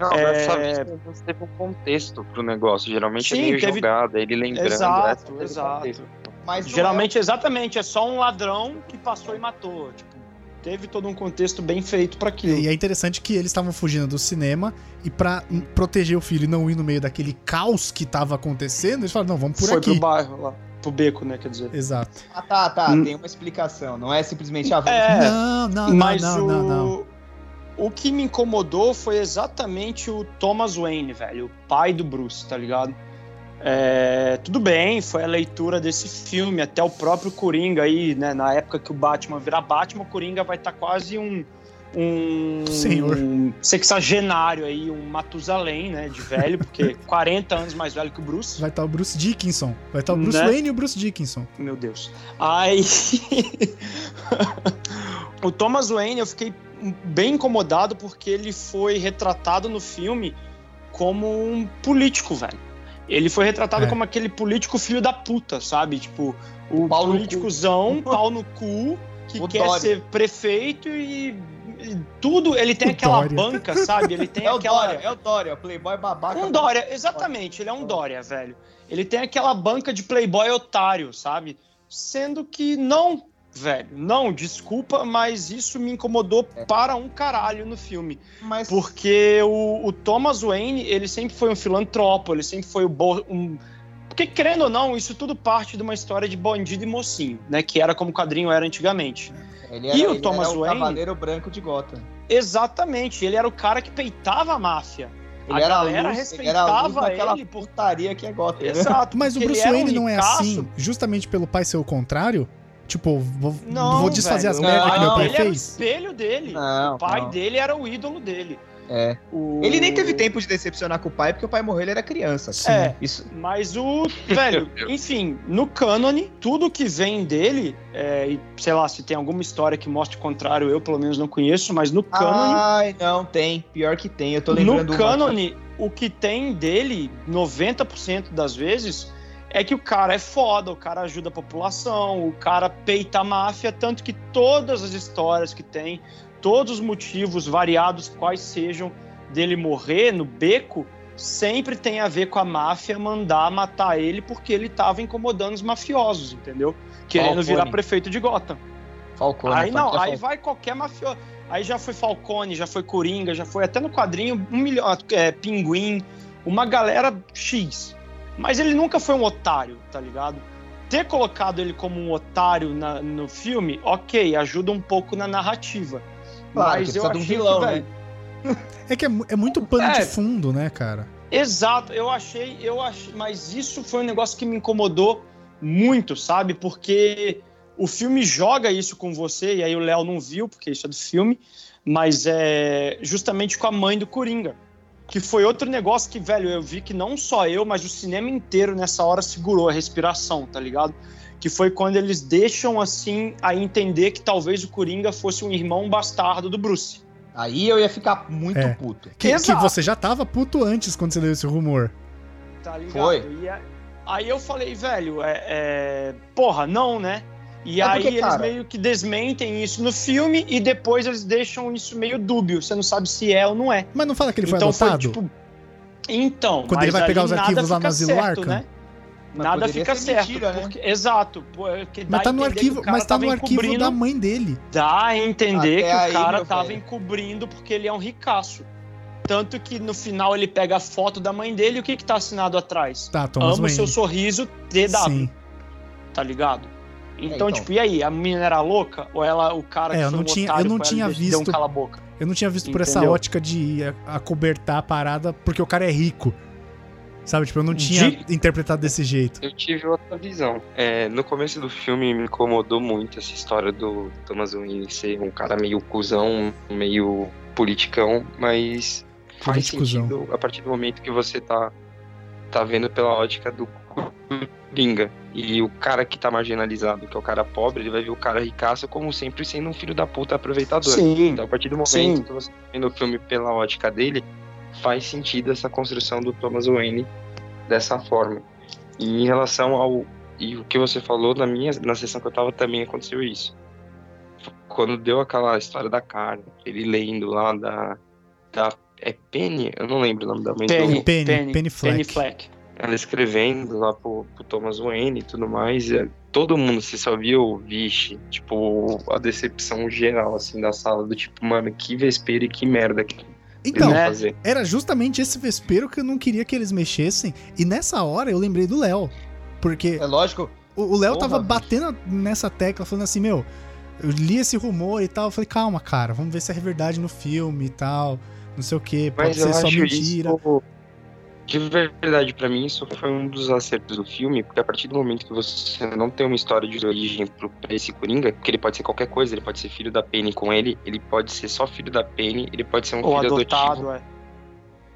Não, É. dessa vez teve um contexto pro negócio. Geralmente Sim, é meio teve- jogado, ele lembrando. Exato, teve exato. contexto. Mas não Geralmente, exatamente, é só um ladrão que passou e matou. Tipo, teve todo um contexto bem feito pra aquilo. E é interessante que eles estavam fugindo do cinema e pra hum, proteger o filho e não ir no meio daquele caos que tava acontecendo, eles falaram, não, vamos por Foi aqui. pro bairro lá, pro beco, né, quer dizer. Exato. Ah, tá, tá. Hum. Tem uma explicação. Não é simplesmente a vamos É, não, não, não, Mas não, o... não, não. o que me incomodou foi exatamente o Thomas Wayne, velho, o pai do Bruce, tá ligado? É, tudo bem, foi a leitura desse filme, até o próprio Coringa aí, né? Na época que o Batman virar Batman, o Coringa vai estar quase um. Um Senhor. um sexagenário aí, um Matusalém, né? De velho, porque 40 anos mais velho que o Bruce. Vai estar o Bruce Dickinson. Vai estar o Bruce Né? Wayne e o Bruce Dickinson. Meu Deus. Aí. o Thomas Wayne, eu fiquei bem incomodado porque ele foi retratado no filme como um político, velho. Ele foi retratado É. como aquele político filho da puta, sabe? Tipo, o Pau no políticozão, pau no cu, que O quer Dória. ser prefeito e. e Tudo, ele tem O aquela Dória. banca, sabe? Ele tem É o aquela. Dória, é o Dória, o Playboy babaca. Um Dória, exatamente, ele é um Dória, velho. Ele tem aquela banca de playboy otário, sabe? Sendo que não, velho, não, desculpa, mas isso me incomodou É. para um caralho no filme. Mas Porque o, o Thomas Wayne, ele sempre foi um filantropo, ele sempre foi um... Porque, querendo ou não, isso tudo parte de uma história de bandido e mocinho, né? Que era como o quadrinho era antigamente. ele e o ele Thomas era o Wayne? Cavaleiro Branco de Gotham. Exatamente, ele era o cara que peitava a máfia. Ele a era galera luz, ele era a luz respeitava ele por putaria que é Gotham. Exato. Mas o Bruce ele era um Wayne não é assim, justamente pelo pai ser o contrário? Tipo, vou, Não, vou desfazer velho, as merdas que meu pai ele era o fez? espelho dele. Não, o pai não. dele era o ídolo dele. É. O- Ele nem teve tempo de decepcionar com o pai, porque o pai morreu, ele era criança. Sim. É, Isso, mas o. Velho, enfim, no cânone, tudo que vem dele, é, e sei lá, se tem alguma história que mostre o contrário, eu pelo menos não conheço, mas no cânone. Ai, não, tem. Pior que tem. Eu tô no lembrando uma cânone, o que tem dele, 90% das vezes, é que o cara é foda, o cara ajuda a população, o cara peita a máfia, tanto que todas as histórias que tem, todos os motivos variados quais sejam dele morrer no beco, sempre tem a ver com a máfia mandar matar ele porque ele tava incomodando os mafiosos, entendeu? Querendo Falcone. virar prefeito de Gotham. Falcone. Aí não, Falcone. aí vai qualquer mafioso. Aí já foi Falcone, já foi Coringa, já foi até no quadrinho um milhão, é, Pinguim, uma galera X. Mas ele nunca foi um otário, tá ligado? Ter colocado ele como um otário na- no filme, ok, ajuda um pouco na narrativa. Claro, mas eu de um vilão, que, né? É que é, é muito pano É. de fundo, né, cara? Exato, eu achei, eu achei, mas isso foi um negócio que me incomodou muito, sabe? Porque o filme joga isso com você, e aí o Léo não viu, porque isso é do filme, mas é justamente com a mãe do Coringa. Que foi outro negócio que, velho, eu vi que não só eu, mas o cinema inteiro nessa hora segurou a respiração, tá ligado? Que foi quando eles deixam, assim, a entender que talvez o Coringa fosse um irmão bastardo do Bruce. Aí eu ia ficar muito É. puto. Que, que você já tava puto antes quando você leu esse rumor. Tá ligado? Foi. E a- aí eu falei, velho, é, é, porra, não, né? E É aí porque, eles cara- meio que desmentem isso no filme e depois eles deixam isso meio dúbio. Você não sabe se é ou não é. Mas não fala que ele foi então adotado? tipo. Então, Quando ele vai pegar os arquivos lá no Asilo certo, Arkham? né? Mas Nada fica ser certo. mentira, né? porque- Exato. porque mas tá no arquivo, mas tá no arquivo encobrindo- da mãe dele. Dá a entender Até que aí, o cara tava velho. encobrindo porque ele é um ricaço. Tanto que no final ele pega a foto da mãe dele e o que que tá assinado atrás? Tá, Thomas Amo Wayne. seu sorriso, TW, Sim. tá ligado? Então, então. tipo, e aí? A menina era louca? Ou ela, o cara É, que eu não um tinha- eu não tinha deu- Deu um visto- cala-boca. Eu não tinha visto por essa Entendeu? ótica de a- acobertar a parada porque o cara é rico. Sabe, tipo, eu não tinha De- interpretado desse jeito. Eu tive outra visão. É, no começo do filme me incomodou muito essa história do Thomas Wayne ser um cara meio cuzão, meio politicão, mas faz Politicuzão. sentido a partir do momento que você tá, tá vendo pela ótica do Coringa. E o cara que tá marginalizado, que é o cara pobre, ele vai ver o cara ricaço como sempre sendo um filho da puta aproveitador. Sim. Então, a partir do momento Sim. que você tá vendo o filme pela ótica dele, faz sentido essa construção do Thomas Wayne dessa forma. E em relação ao e o que você falou na minha na sessão que eu tava também aconteceu isso. Quando deu aquela história da carne, ele lendo lá da da é Penny, eu não lembro o nome da mãe Penny, do Penny, Penny, Penny Fleck. Penny Fleck. ela escrevendo lá pro, pro Thomas Wayne e tudo mais, é, todo mundo se só viu, vixe, tipo, a decepção geral, assim, da sala, do tipo, mano, que vespeiro e que merda que eles Então, vão fazer. era justamente esse vespeiro que eu não queria que eles mexessem. E nessa hora eu lembrei do Léo. Porque É lógico. o Léo tava bicho. batendo nessa tecla, falando assim, meu, eu li esse rumor e tal. Eu falei, calma, cara, vamos ver se é verdade no filme e tal. Não sei o que, pode Mas eu ser só acho mentira. isso, de verdade, pra mim, isso foi um dos acertos do filme, porque a partir do momento que você não tem uma história de origem pro, pra esse Coringa, que ele pode ser qualquer coisa, ele pode ser filho da Penny com ele, ele pode ser só filho da Penny, ele pode ser um Ou filho adotado, adotivo. é.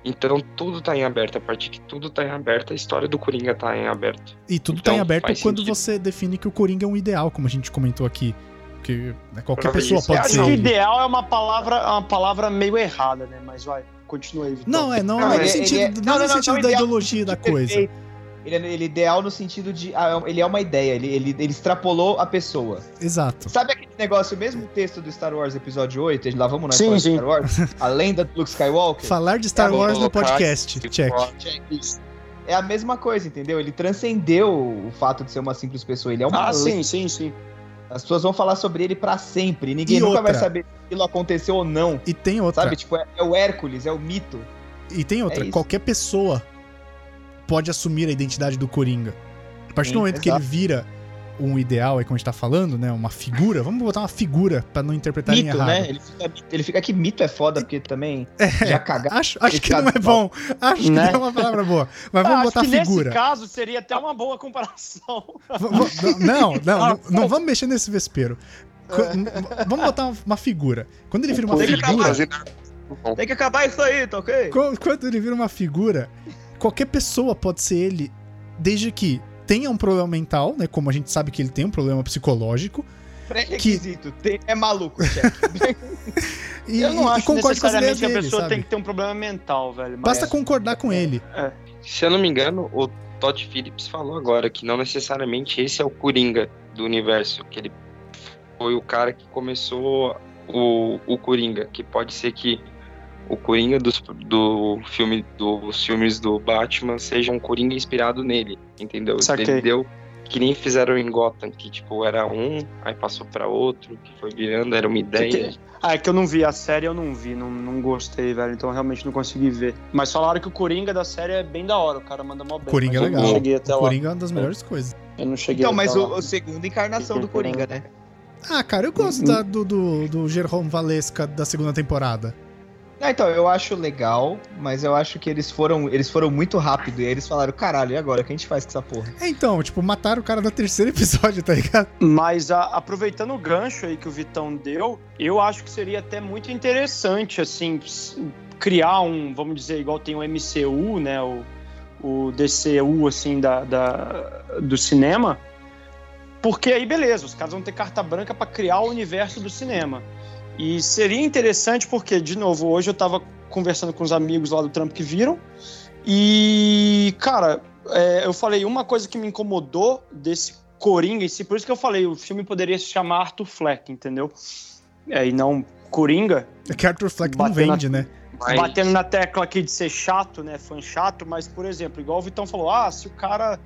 Então tudo tá em aberto. A partir que tudo tá em aberto, a história do Coringa tá em aberto. E tudo Então, tá em aberto quando sentido. você define que o Coringa é um ideal, como a gente comentou aqui. Que né, qualquer pessoa é pode acho ser. que ele. ideal é uma palavra, é uma palavra meio errada, né? Mas vai, continua aí, Vitor. Não, é, não, Não, é no ele- sentido, ele é- não, não, é no sentido não, da ideologia da coisa. perfeito. Ele é ele é ideal no sentido de. ah, ele é uma ideia, ele, ele, ele extrapolou a pessoa. Exato. Sabe aquele negócio, o mesmo texto do Star Wars Episódio 8? Lá vamos nós Sim, sim. Star Wars? A lenda do Luke Skywalker? Falar de Star É, Wars no podcast. tipo, Check. É a mesma coisa, entendeu? Ele transcendeu o fato de ser uma simples pessoa. Ele é uma Ah, lenda. sim, sim, sim. As pessoas vão falar sobre ele pra sempre. Ninguém E nunca outra? vai saber se aquilo aconteceu ou não. E tem outra. Sabe? Tipo, é, é o Hércules, é o mito. E tem outra. É. Qualquer pessoa pode assumir a identidade do Coringa. A partir do Sim, momento que ele vira um ideal, é como a gente tá falando, né? Uma figura. Vamos botar uma figura pra não interpretarem Mito, errado. né? Ele fica, ele fica que mito é foda, porque também É, já cagaram. Acho, acho Ele que não é bom. Acho que Né? não é uma palavra boa. Mas vamos acho botar que figura. nesse caso seria até uma boa comparação. V- Não, não, Ah, não, não vamos mexer nesse vespeiro. Vamos botar uma- figura. Quando ele vira uma Tem que figura. Tem que acabar isso aí, tá ok? Qu- Quando ele vira uma figura, qualquer pessoa pode ser ele, desde que tenha um problema mental, né? Como a gente sabe que ele tem um problema psicológico. Pré-requisito. Tem- É maluco, chefe. E, eu não acho ideias necessariamente que a dele, pessoa sabe? tem que ter um problema mental, velho. mas- Basta concordar com ele. Se eu não me engano, o Todd Phillips falou agora, que não necessariamente esse é o Coringa do universo, que ele foi o cara que começou o, o Coringa, que pode ser que o Coringa dos, do filme, dos filmes do Batman seja um Coringa inspirado nele, entendeu? Saquei. Ele deu que nem fizeram em Gotham, que tipo era um, aí passou pra outro, que foi virando, era uma ideia. Ah, é que eu não vi a série, eu não vi, não, não gostei, velho. Então eu realmente não consegui ver. Mas falaram que o Coringa da série é bem da hora, o cara manda mó bem. Coringa é legal. não cheguei até O lá. Coringa é uma das melhores coisas. Eu não cheguei Então, até mas lá. o, o segunda encarnação do Coringa, né? Ah, cara, eu gosto da- do, do, do Jerome Valesca da segunda temporada. Ah, então, eu acho legal, mas eu acho que eles foram, eles foram muito rápido e aí eles falaram, caralho, e agora? O que a gente faz com essa porra? É, então, tipo, mataram o cara no terceiro episódio, tá ligado? Mas a- aproveitando o gancho aí que o Vitão deu, eu acho que seria até muito interessante, assim, criar um, vamos dizer, igual tem o MCU, né, o, o DCU, assim, da, da- do cinema, porque aí, beleza, os caras vão ter carta branca para criar o universo do cinema. E seria interessante porque, de novo, hoje eu tava conversando com os amigos lá do trampo que viram, e, cara, é, eu falei, uma coisa que me incomodou desse Coringa em si, por isso que eu falei, o filme poderia se chamar Arthur Fleck, entendeu? É, e não Coringa, É que Arthur Fleck não Bateu na- vende, né? Mas batendo na tecla aqui de ser chato, né, fã chato, mas, por exemplo, igual o Vitão falou, ah, se o cara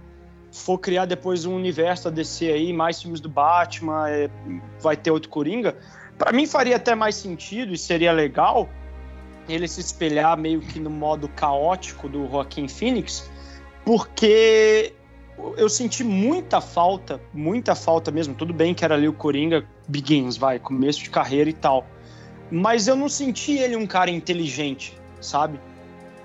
for criar depois um universo da DC aí, mais filmes do Batman, é, vai ter outro Coringa, pra mim faria até mais sentido e seria legal ele se espelhar meio que no modo caótico do Joaquim Phoenix, porque eu senti muita falta, muita falta mesmo. Tudo bem que era ali o Coringa Begins, vai, começo de carreira e tal. Mas eu não senti ele um cara inteligente, sabe?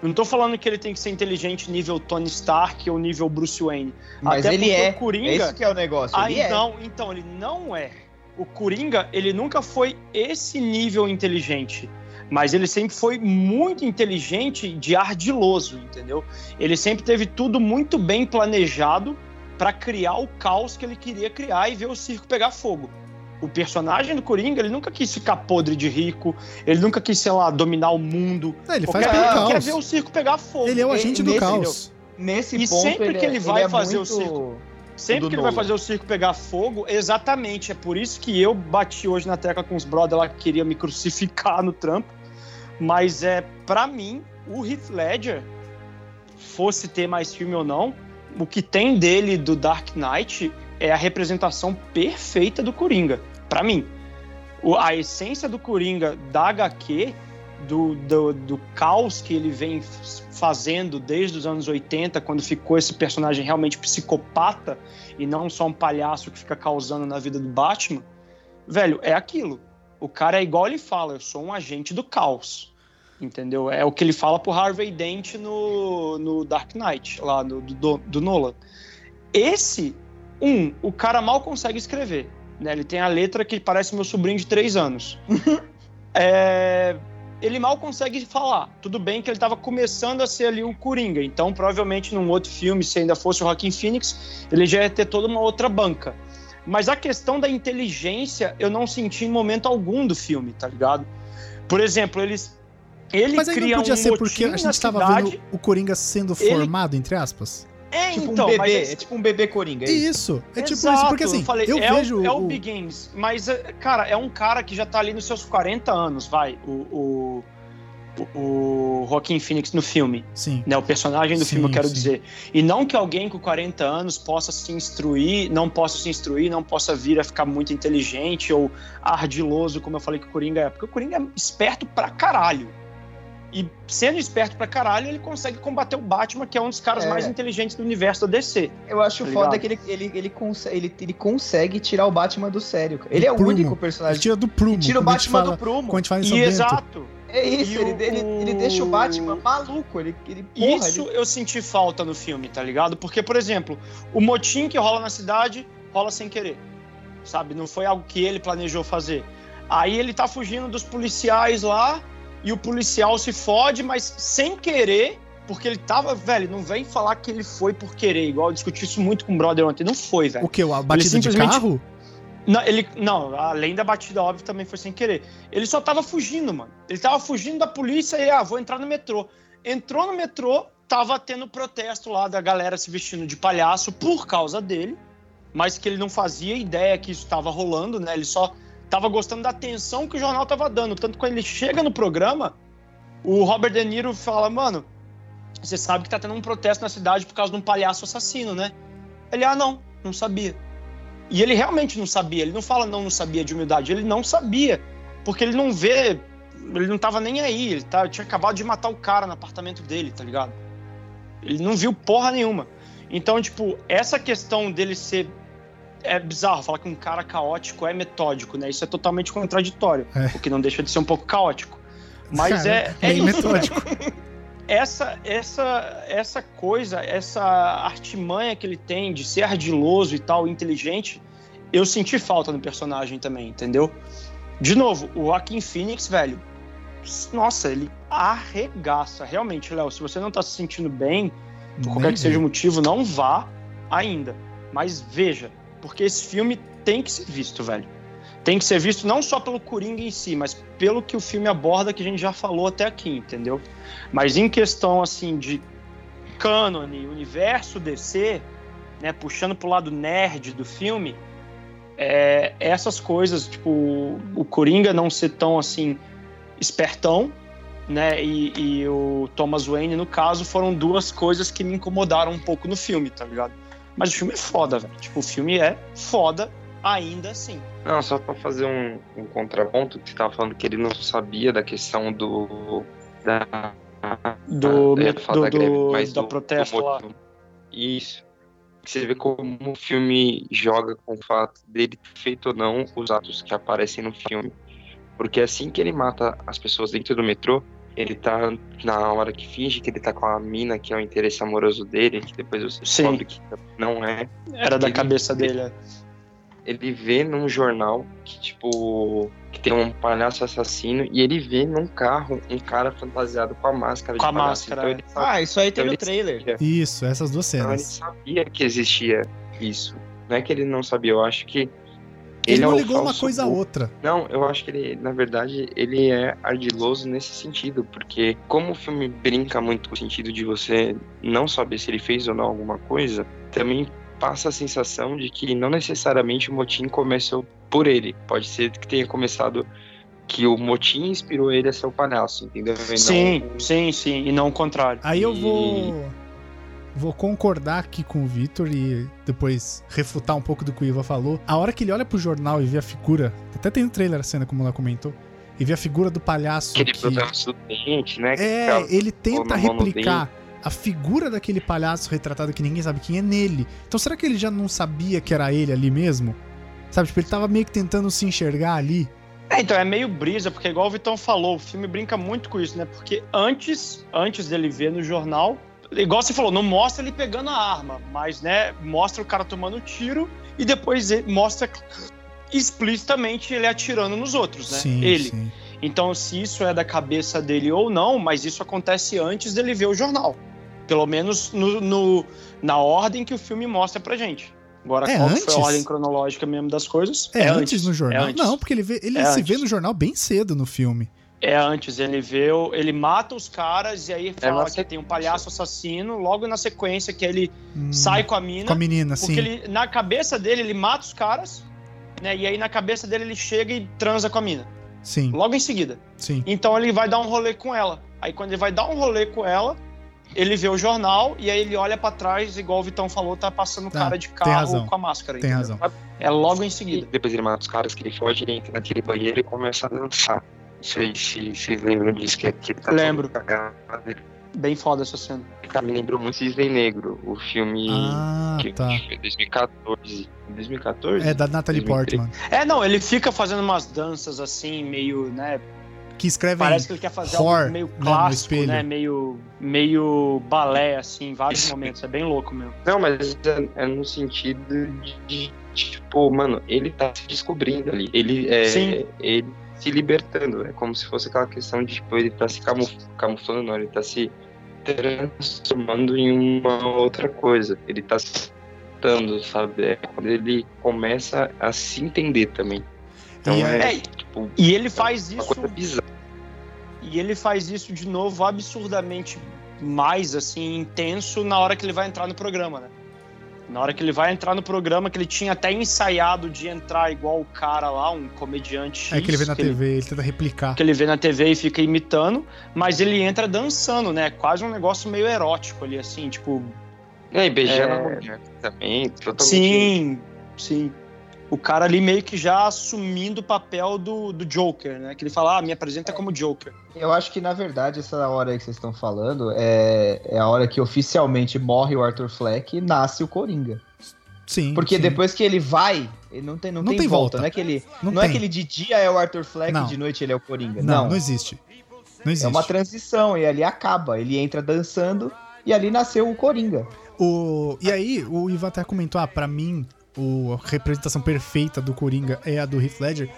Não tô falando que ele tem que ser inteligente nível Tony Stark ou nível Bruce Wayne. Mas Até ele porque é. o Coringa- É isso que é o negócio. Ah, ele é. então, então, ele não é. O Coringa, ele nunca foi esse nível inteligente. Mas ele sempre foi muito inteligente de ardiloso, entendeu? Ele sempre teve tudo muito bem planejado para criar o caos que ele queria criar e ver o circo pegar fogo. O personagem do Coringa, ele nunca quis ficar podre de rico, ele nunca quis, sei lá, dominar o mundo. É, ele O faz pelo quer caos. ver o circo pegar fogo. Ele é o agente do nesse- caos. Nesse E ponto, sempre que é- ele vai é fazer o muito- circo. Sempre que ele vai Nolan. fazer o circo pegar fogo, exatamente. É por isso que eu bati hoje na tecla com os brothers lá que queriam me crucificar no trampo. Mas é, para mim, o Heath Ledger, fosse ter mais filme ou não, o que tem dele do Dark Knight é a representação perfeita do Coringa, Pra mim. A essência do Coringa da HQ, do, do, do caos que ele vem fazendo desde os anos 80, quando ficou esse personagem realmente psicopata e não só um palhaço que fica causando na vida do Batman, velho, é aquilo. O cara é igual ele fala, eu sou um agente do caos. Entendeu? É o que ele fala pro Harvey Dent no, no Dark Knight, lá no, do, do Nolan. Esse, um, o cara mal consegue escrever. Né? Ele tem a letra que parece meu sobrinho de três anos. É, ele mal consegue falar. Tudo bem que ele estava começando a ser ali o Coringa, então provavelmente num outro filme, se ainda fosse o Joaquin Phoenix, ele já ia ter toda uma outra banca. Mas a questão da inteligência eu não senti em momento algum do filme, tá ligado? Por exemplo, eles ele Mas aí cria não podia um ser porque a gente tava cidade. vendo o Coringa sendo Ele- formado, entre aspas. É, Tipo então, um bebê, é- é tipo um bebê coringa. é isso? Isso, é tipo Exato, isso, porque assim, eu, falei, eu é, vejo o, é o o- Big Games, mas, é, cara, é um cara que já tá ali nos seus 40 anos, vai, o, o, o Joaquim Phoenix no filme, Sim. né, o personagem do Sim, filme, eu quero sim. dizer. E não que alguém com 40 anos possa se instruir, não possa se instruir, não possa vir a ficar muito inteligente ou ardiloso, como eu falei que o Coringa é, porque o Coringa é esperto pra caralho. E sendo esperto pra caralho, ele consegue combater o Batman, que é um dos caras É. mais inteligentes do universo da DC. Eu acho Tá foda que ele, ele, ele, consegue, ele, ele consegue tirar o Batman do sério. cara. Ele é o único Ele personagem. tira do prumo. Tira o Batman fala- do prumo. Quando a gente fala em São E Bento. exato. É isso, ele, o- ele, ele deixa o Batman maluco. Ele, ele, porra, Isso ele- eu senti falta no filme, tá ligado? Porque, por exemplo, o motim que rola na cidade rola sem querer, sabe? Não foi algo que ele planejou fazer. Aí ele tá fugindo dos policiais lá e o policial se fode, mas sem querer, porque ele tava, velho, não vem falar que ele foi por querer, igual eu discuti isso muito com o brother ontem. Não foi, velho. O que? A batida de simplesmente- carro? Não, ele, não, além da batida, óbvio, também foi sem querer. Ele só tava fugindo, mano. Ele tava fugindo da polícia e, ah, vou entrar no metrô. Entrou no metrô, tava tendo protesto lá da galera se vestindo de palhaço por causa dele, mas que ele não fazia ideia que isso estava rolando, né? Ele só tava gostando da atenção que o jornal tava dando. Tanto que quando ele chega no programa, o Robert De Niro fala, mano, você sabe que tá tendo um protesto na cidade por causa de um palhaço assassino, né? Ele, ah, não, não sabia. E ele realmente não sabia. Ele não fala não, não sabia de humildade. Ele não sabia. Porque ele não vê. Ele não tava nem aí. Ele tá, tinha acabado de matar o cara no apartamento dele, tá ligado? Ele não viu porra nenhuma. Então, tipo, essa questão dele ser. É bizarro falar que um cara caótico é metódico, né? Isso é totalmente contraditório. É. O que não deixa de ser um pouco caótico. Mas Cara, é, é bem isso. metódico. essa, essa, essa coisa, essa artimanha que ele tem de ser ardiloso e tal, inteligente, eu senti falta no personagem também, entendeu? De novo, o Joaquin Phoenix, velho, nossa, ele arregaça. Realmente, Léo, se você não tá se sentindo bem, por qualquer que seja o motivo, não vá ainda. Mas veja, porque esse filme tem que ser visto, velho. Tem que ser visto não só pelo Coringa em si, mas pelo que o filme aborda, que a gente já falou até aqui, entendeu? Mas em questão, assim, de cânone, universo DC, né, puxando pro lado nerd do filme, é, essas coisas, tipo, o Coringa não ser tão, assim, espertão, né, e, e o Thomas Wayne, no caso, foram duas coisas que me incomodaram um pouco no filme, tá ligado? Mas o filme é foda, velho. Tipo, o filme é foda ainda assim. Não, só pra fazer um, um contraponto, que você tava falando que ele não sabia da questão do. Da, Do, ia do, da greve, do- mas da do- protesto do lá. Isso. Você vê como o filme joga com o fato dele ter feito ou não os atos que aparecem no filme. Porque assim que ele mata as pessoas dentro do metrô, ele tá na hora que finge que ele tá com a mina que é o interesse amoroso dele, que depois você descobre que não é. Era da Ele- cabeça dele. é. Ele vê num jornal que, tipo, que tem um palhaço assassino e ele vê num carro um cara fantasiado com a máscara Com de a palhaço. máscara, Então é. ele sabe Ah, isso aí tem Então no trailer. Isso, essas duas Então, ele cenas. sabia que existia isso. Não é que ele não sabia, eu acho que. Ele é não o ligou uma coisa a outra. Não, eu acho que ele, na verdade, ele é ardiloso nesse sentido, porque como o filme brinca muito com o sentido de você não saber se ele fez ou não alguma coisa, também passa a sensação de que não necessariamente o motim começou por ele. Pode ser que tenha começado que o motim inspirou ele a ser o palhaço, entendeu? E não Sim, sim, sim. E não o contrário. Aí eu vou. Vou concordar aqui com o Vitor e depois refutar um pouco do que o Iva falou. A hora que ele olha pro jornal e vê a figura, até tem no trailer a cena, como ela comentou, e vê a figura do palhaço. Aquele que... problema do dente, né? que É, ele tenta replicar a figura daquele palhaço retratado que ninguém sabe quem é nele. Então será que ele já não sabia que era ele ali mesmo? Sabe, tipo, ele tava meio que tentando se enxergar ali. É, então é meio brisa, porque igual o Vitão falou, o filme brinca muito com isso, né? Porque antes, antes dele ver no jornal, igual você falou, não mostra ele pegando a arma, mas, né, mostra o cara tomando tiro e depois ele mostra explicitamente ele atirando nos outros, né? Sim, ele. sim. Então, se isso é da cabeça dele ou não, mas isso acontece antes dele ver o jornal. Pelo menos no, no- na ordem que o filme mostra pra gente. Agora, É qual que foi a antes? ordem cronológica mesmo das coisas? É, antes, no jornal? É antes. Não, porque ele, vê, ele É se vê antes. no jornal bem cedo no filme. É antes, ele vê, ele mata os caras e aí fala na que tem um palhaço assassino, logo na sequência que ele Hum, sai com a mina, com a menina, porque sim. ele, na cabeça dele ele mata os caras, né? E aí na cabeça dele ele chega e transa com a mina, Sim, logo em seguida. sim. Então ele vai dar um rolê com ela. Aí quando ele vai dar um rolê com ela, ele vê o jornal e aí ele olha pra trás, igual o Vitão falou, tá passando o Tá, cara de tem carro razão. com a máscara. Tem entendeu? razão. É logo em E seguida. depois ele mata os caras que ele foge, ele entra naquele banheiro e começa a dançar. Não sei se vocês lembram disso, que, que ele tá Lembro. Bem foda essa cena. Tá, me lembrou muito Cisne Negro, o filme Ah, que tá. foi 2014. 2014? É da Natalie 2013. Portman. É, não, ele fica fazendo umas danças assim, meio, né? Que escreve Parece que ele quer fazer Whore, algo meio né, clássico, né? Meio, meio balé, assim, em vários Isso. momentos. É bem louco mesmo. Não, mas é, é no sentido de, de, tipo, mano, ele tá se descobrindo ali. Ele é. Sim. Ele se libertando. É como se fosse aquela questão de, tipo, ele tá se camuf camuflando, não, ele tá se transformando em uma outra coisa. Ele tá se adaptando, sabe? É quando ele começa a se entender também. Então E é, é- tipo, E ele faz uma isso. coisa bizarra. E ele faz isso de novo absurdamente mais assim intenso na hora que ele vai entrar no programa, né? Na hora que ele vai entrar no programa, que ele tinha até ensaiado de entrar igual o cara lá, um comediante X. É que ele vê na TV, ele, ele tenta replicar. Que ele vê na TV e fica imitando, mas ele entra dançando, né? Quase um negócio meio erótico ali, assim, tipo. É, e beijando É. a mulher também, totalmente. Sim, sim. O cara ali meio que já assumindo o papel do, do Joker, né? Que ele fala, ah, me apresenta como Joker. Eu acho que, na verdade, essa hora aí que vocês estão falando é, é a hora que oficialmente morre o Arthur Fleck e nasce o Coringa. Sim. Porque sim. depois que ele vai, ele não tem, não Não tem, tem volta. volta. Não, é que ele, Não não, é que ele de dia é o Arthur Fleck Não. e de noite ele é o Coringa. Não, Não, não existe. Não existe. é uma transição e ali acaba. Ele entra dançando e ali nasceu o Coringa. O... E aí, o Ivan até comentou, ah, pra mim, o... a representação perfeita do Coringa é a do Heath Ledger.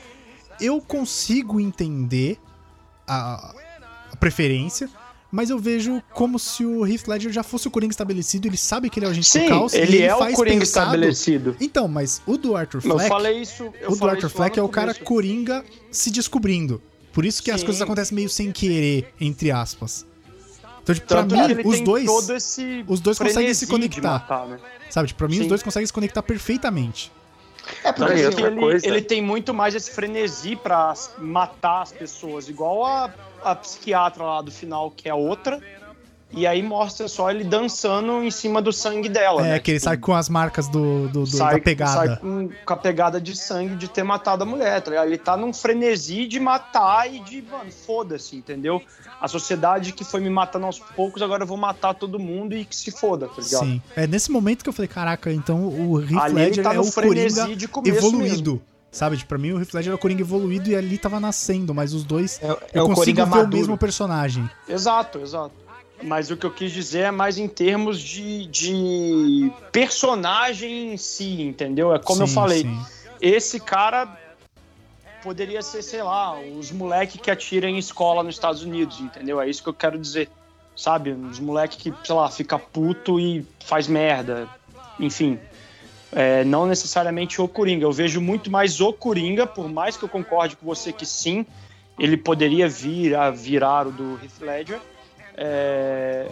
Eu consigo entender a, a preferência, mas eu vejo como se o Heath Ledger já fosse o Coringa estabelecido, ele sabe que ele é o agente do Sim, caos, e ele é o Coringa pensado- estabelecido. Então, mas o do Arthur Eu Fleck, falei isso. Eu o do Arthur Fleck é o cara. Coringa se descobrindo. Por isso que as Sim. coisas acontecem meio sem querer, entre aspas. Então, tipo, Tanto pra mim, os dois, todo esse os dois conseguem se conectar. matar, né? sabe? Tipo, pra mim, os Sim. dois conseguem se conectar perfeitamente. É porque que assim, outra ele, coisa- ele tem muito mais esse frenesi pra matar as pessoas, igual a, a psiquiatra lá do final, que é outra. E aí mostra só ele dançando em cima do sangue dela. É, né? que ele Tipo, sai com as marcas do, do- do- sai- da pegada. sai com, com a pegada de sangue de ter matado a mulher, tá ligado? Ele tá num frenesi de matar e de, mano, foda-se, entendeu? A sociedade que foi me matando aos poucos, agora eu vou matar todo mundo e que se foda, tá ligado? Sim. É nesse momento que eu falei, caraca, então o Heath Ledger tá é no o Coringa frenesi de começo evoluído. mesmo. Sabe? Tipo, pra mim o Heath Ledger é o Coringa evoluído e ali tava nascendo, mas os dois é, é eu o consigo ver o maduro. mesmo personagem. Exato, exato. Mas o que eu quis dizer é mais em termos de, de personagem em si, entendeu? É como eu Sim, falei, sim. esse cara poderia ser, sei lá, os moleque que atiram em escola nos Estados Unidos, entendeu? É isso que eu quero dizer. Sabe? Os moleque que, sei lá, fica puto e faz merda. Enfim. É, não necessariamente o Coringa. Eu vejo muito mais o Coringa, por mais que eu concorde com você que sim, ele poderia vir a virar o do Heath Ledger. É,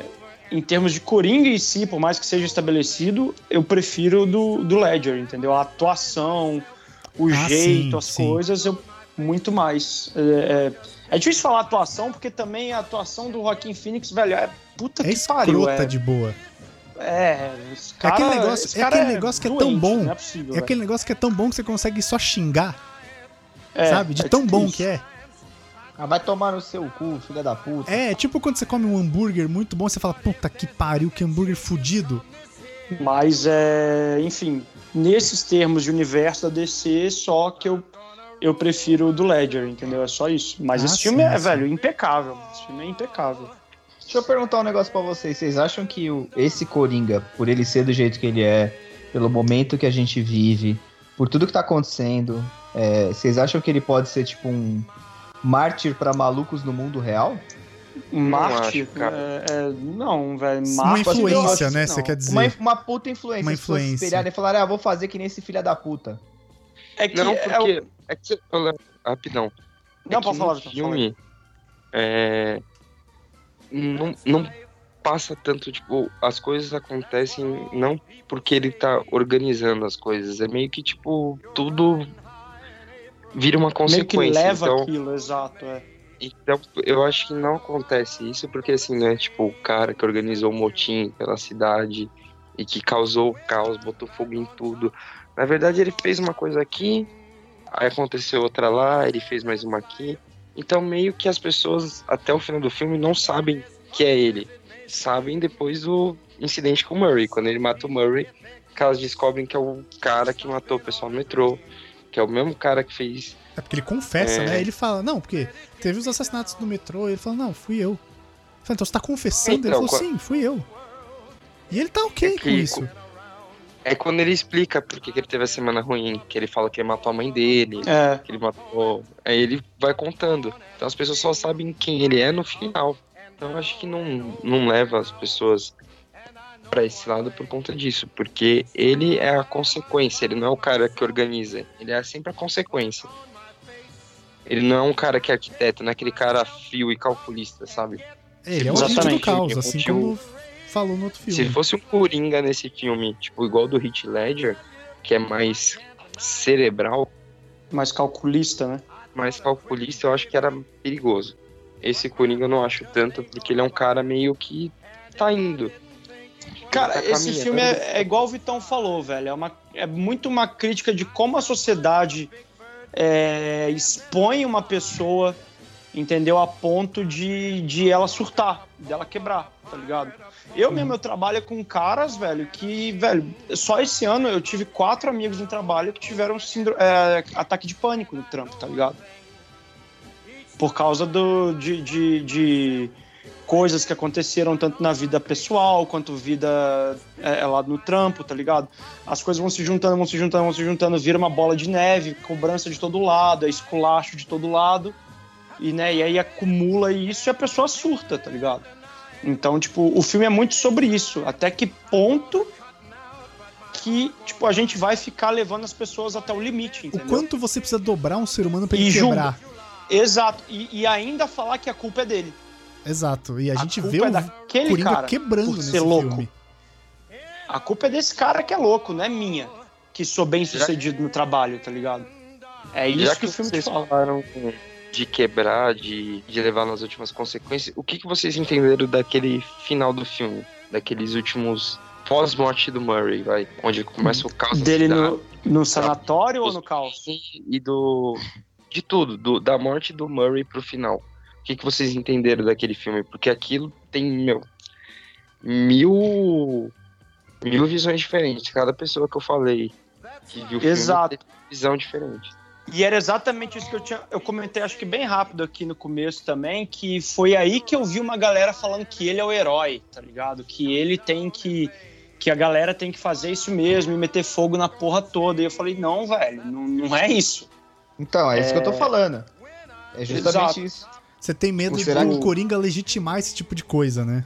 em termos de Coringa em si, por mais que seja estabelecido, eu prefiro o do, do Ledger, entendeu? A atuação, o Ah, jeito, sim, as sim. coisas, eu muito mais. É, é, é difícil falar atuação, porque também a atuação do Joaquim Phoenix, velho, é puta É que pariu. É, de boa. é, É aquele cara- negócio- é cara aquele negócio que é tão doente, bom. Não é possível, É aquele negócio que é tão bom que você consegue só xingar, É, sabe? De é tão bom que é. Ah, vai tomar no seu cu, filha da puta. É, tipo quando você come um hambúrguer muito bom, você fala, puta que pariu, que hambúrguer fudido. Mas, é, enfim, nesses termos de universo da DC, só que eu, eu prefiro o do Ledger, entendeu? É só isso. Mas Ah, esse filme sim, é, sim. velho, impecável. Esse filme é impecável. Deixa eu perguntar um negócio pra vocês. Vocês acham que o- esse Coringa, por ele ser do jeito que ele é, pelo momento que a gente vive, por tudo que tá acontecendo, é, vocês acham que ele pode ser tipo um mártir pra malucos no mundo real? Cara. é, é, não, velho. Uma influência, acho né? Você quer dizer. Uma, uma puta influência. Uma influência. espelharem e falarem, ah, vou fazer que nem esse filho da puta. É que Não, é o- porque. É que você. Olha, Rapidão. É Não, pode no falar, filme. É, não, não passa tanto, tipo, as coisas acontecem não porque ele tá organizando as coisas, é meio que, tipo, tudo vira uma meio consequência. leva então, aquilo, exato. É. então, eu acho que não acontece isso porque, assim, não é, tipo, o cara que organizou o motim pela cidade e que causou o caos, botou fogo em tudo. Na verdade, ele fez uma coisa aqui, aí aconteceu outra lá, ele fez mais uma aqui. Então, meio que as pessoas, até o final do filme, não sabem que é ele. Sabem depois do incidente com o Murray. Quando ele mata o Murray, que elas descobrem que é o cara que matou o pessoal no metrô, que é o mesmo cara que fez. É porque ele confessa, É. né? Ele fala, não, porque teve os assassinatos no metrô, ele fala, não, fui eu. Eu então você tá confessando? ele Então, falou, qua- sim, fui eu. E ele tá ok É com que- isso. É quando ele explica por que que ele teve a semana ruim, que ele fala que ele matou a mãe dele, É. que ele matou. Aí ele vai contando. Então as pessoas só sabem quem ele é no final. Então eu acho que não, não leva as pessoas pra esse lado por conta disso, porque ele é a consequência, ele não é o cara que organiza, ele é sempre a consequência. Ele não é um cara que é arquiteto, não é aquele cara frio e calculista, sabe? Ele é o Exatamente. do caos, assim um- como falou no outro Se filme. fosse um Coringa nesse filme, tipo, igual do Heath Ledger, que é mais cerebral, Mais calculista, né? mais calculista, eu acho que era perigoso. Esse Coringa eu não acho tanto, porque ele é um cara meio que tá indo. Cara, esse caminhando. filme é, é igual o Vitão falou, velho. É, uma, é muito uma crítica de como a sociedade é, expõe uma pessoa, entendeu? A ponto de, de ela surtar, dela quebrar, tá ligado? Eu mesmo, eu trabalho com caras, velho, que, velho, só esse ano eu tive quatro amigos no trabalho que tiveram síndro- é, ataque de pânico no trampo, tá ligado? Por causa do, de, de, de coisas que aconteceram tanto na vida pessoal quanto vida é, lá no trampo, tá ligado? As coisas vão se juntando, vão se juntando, vão se juntando, vira uma bola de neve, cobrança de todo lado, é esculacho de todo lado, e, né, e aí acumula isso e a pessoa surta, tá ligado? Então, tipo, o filme é muito sobre isso. Até que ponto que, tipo, a gente vai ficar levando as pessoas até o limite, O entendeu? quanto você precisa dobrar um ser humano pra E ele julga. quebrar. Exato. E, e ainda falar que a culpa é dele. Exato. E a, A gente vê é o daquele Coringa cara quebrando por nesse ser louco. filme. A culpa é desse cara que é louco, não é minha. Que sou bem sucedido no trabalho, tá ligado? É isso Já que, que o filme te vocês fala. falaram de quebrar, de, de levar nas últimas consequências, o que, que vocês entenderam daquele final do filme? Daqueles últimos pós-morte do Murray, vai? Onde começa o caos Dele no, no sanatório ou no caos? e do de tudo, do- da morte do Murray pro final. O que, que vocês entenderam daquele filme? Porque aquilo tem, meu, mil mil visões diferentes. Cada pessoa que eu falei que viu o Exato. filme tem uma visão diferente. E era exatamente isso que eu tinha. Eu comentei, acho que bem rápido aqui no começo também, que foi aí que eu vi uma galera falando que ele é o herói, tá ligado? Que ele tem que. Que a galera tem que fazer isso mesmo e meter fogo na porra toda. E eu falei, não, velho, não, não é isso. Então, é isso que eu tô falando. É justamente Exato. isso. Você tem medo do que- Coringa legitimar esse tipo de coisa, né?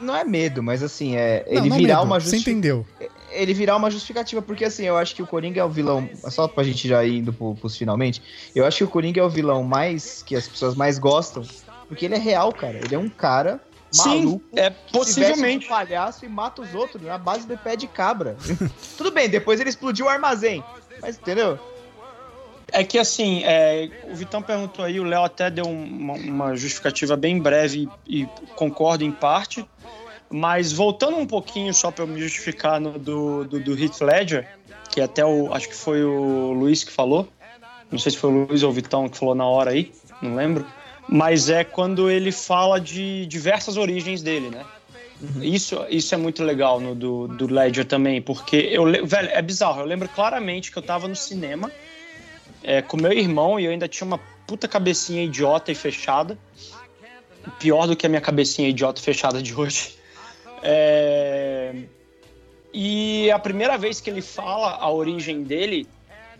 Não é medo, mas assim, é Não, ele não virar medo, uma Você justi- entendeu. ele virar uma justificativa, porque assim, eu acho que o Coringa é o vilão, só pra gente já ir indo pro, pros finalmente, eu acho que o Coringa é o vilão mais, que as pessoas mais gostam, porque ele é real, cara, ele é um cara maluco, Sim, é possivelmente. de palhaço e mata os outros na base do pé de cabra. Tudo bem, depois ele explodiu o armazém, mas entendeu? É que assim, é, o Vitão perguntou aí, o Léo até deu uma, uma justificativa bem breve e, e concordo em parte. Mas voltando um pouquinho só para eu me justificar no, do, do, do Heath Ledger, que até o. Acho que foi o Luiz que falou. Não sei se foi o Luiz ou o Vitão que falou na hora aí, não lembro. Mas é quando ele fala de diversas origens dele, né? Isso, isso é muito legal no do, do Ledger também, porque eu, velho, é bizarro. Eu lembro claramente que eu tava no cinema é, com meu irmão e eu ainda tinha uma puta cabecinha idiota e fechada. Pior do que a minha cabecinha idiota e fechada de hoje. É, E a primeira vez que ele fala a origem dele,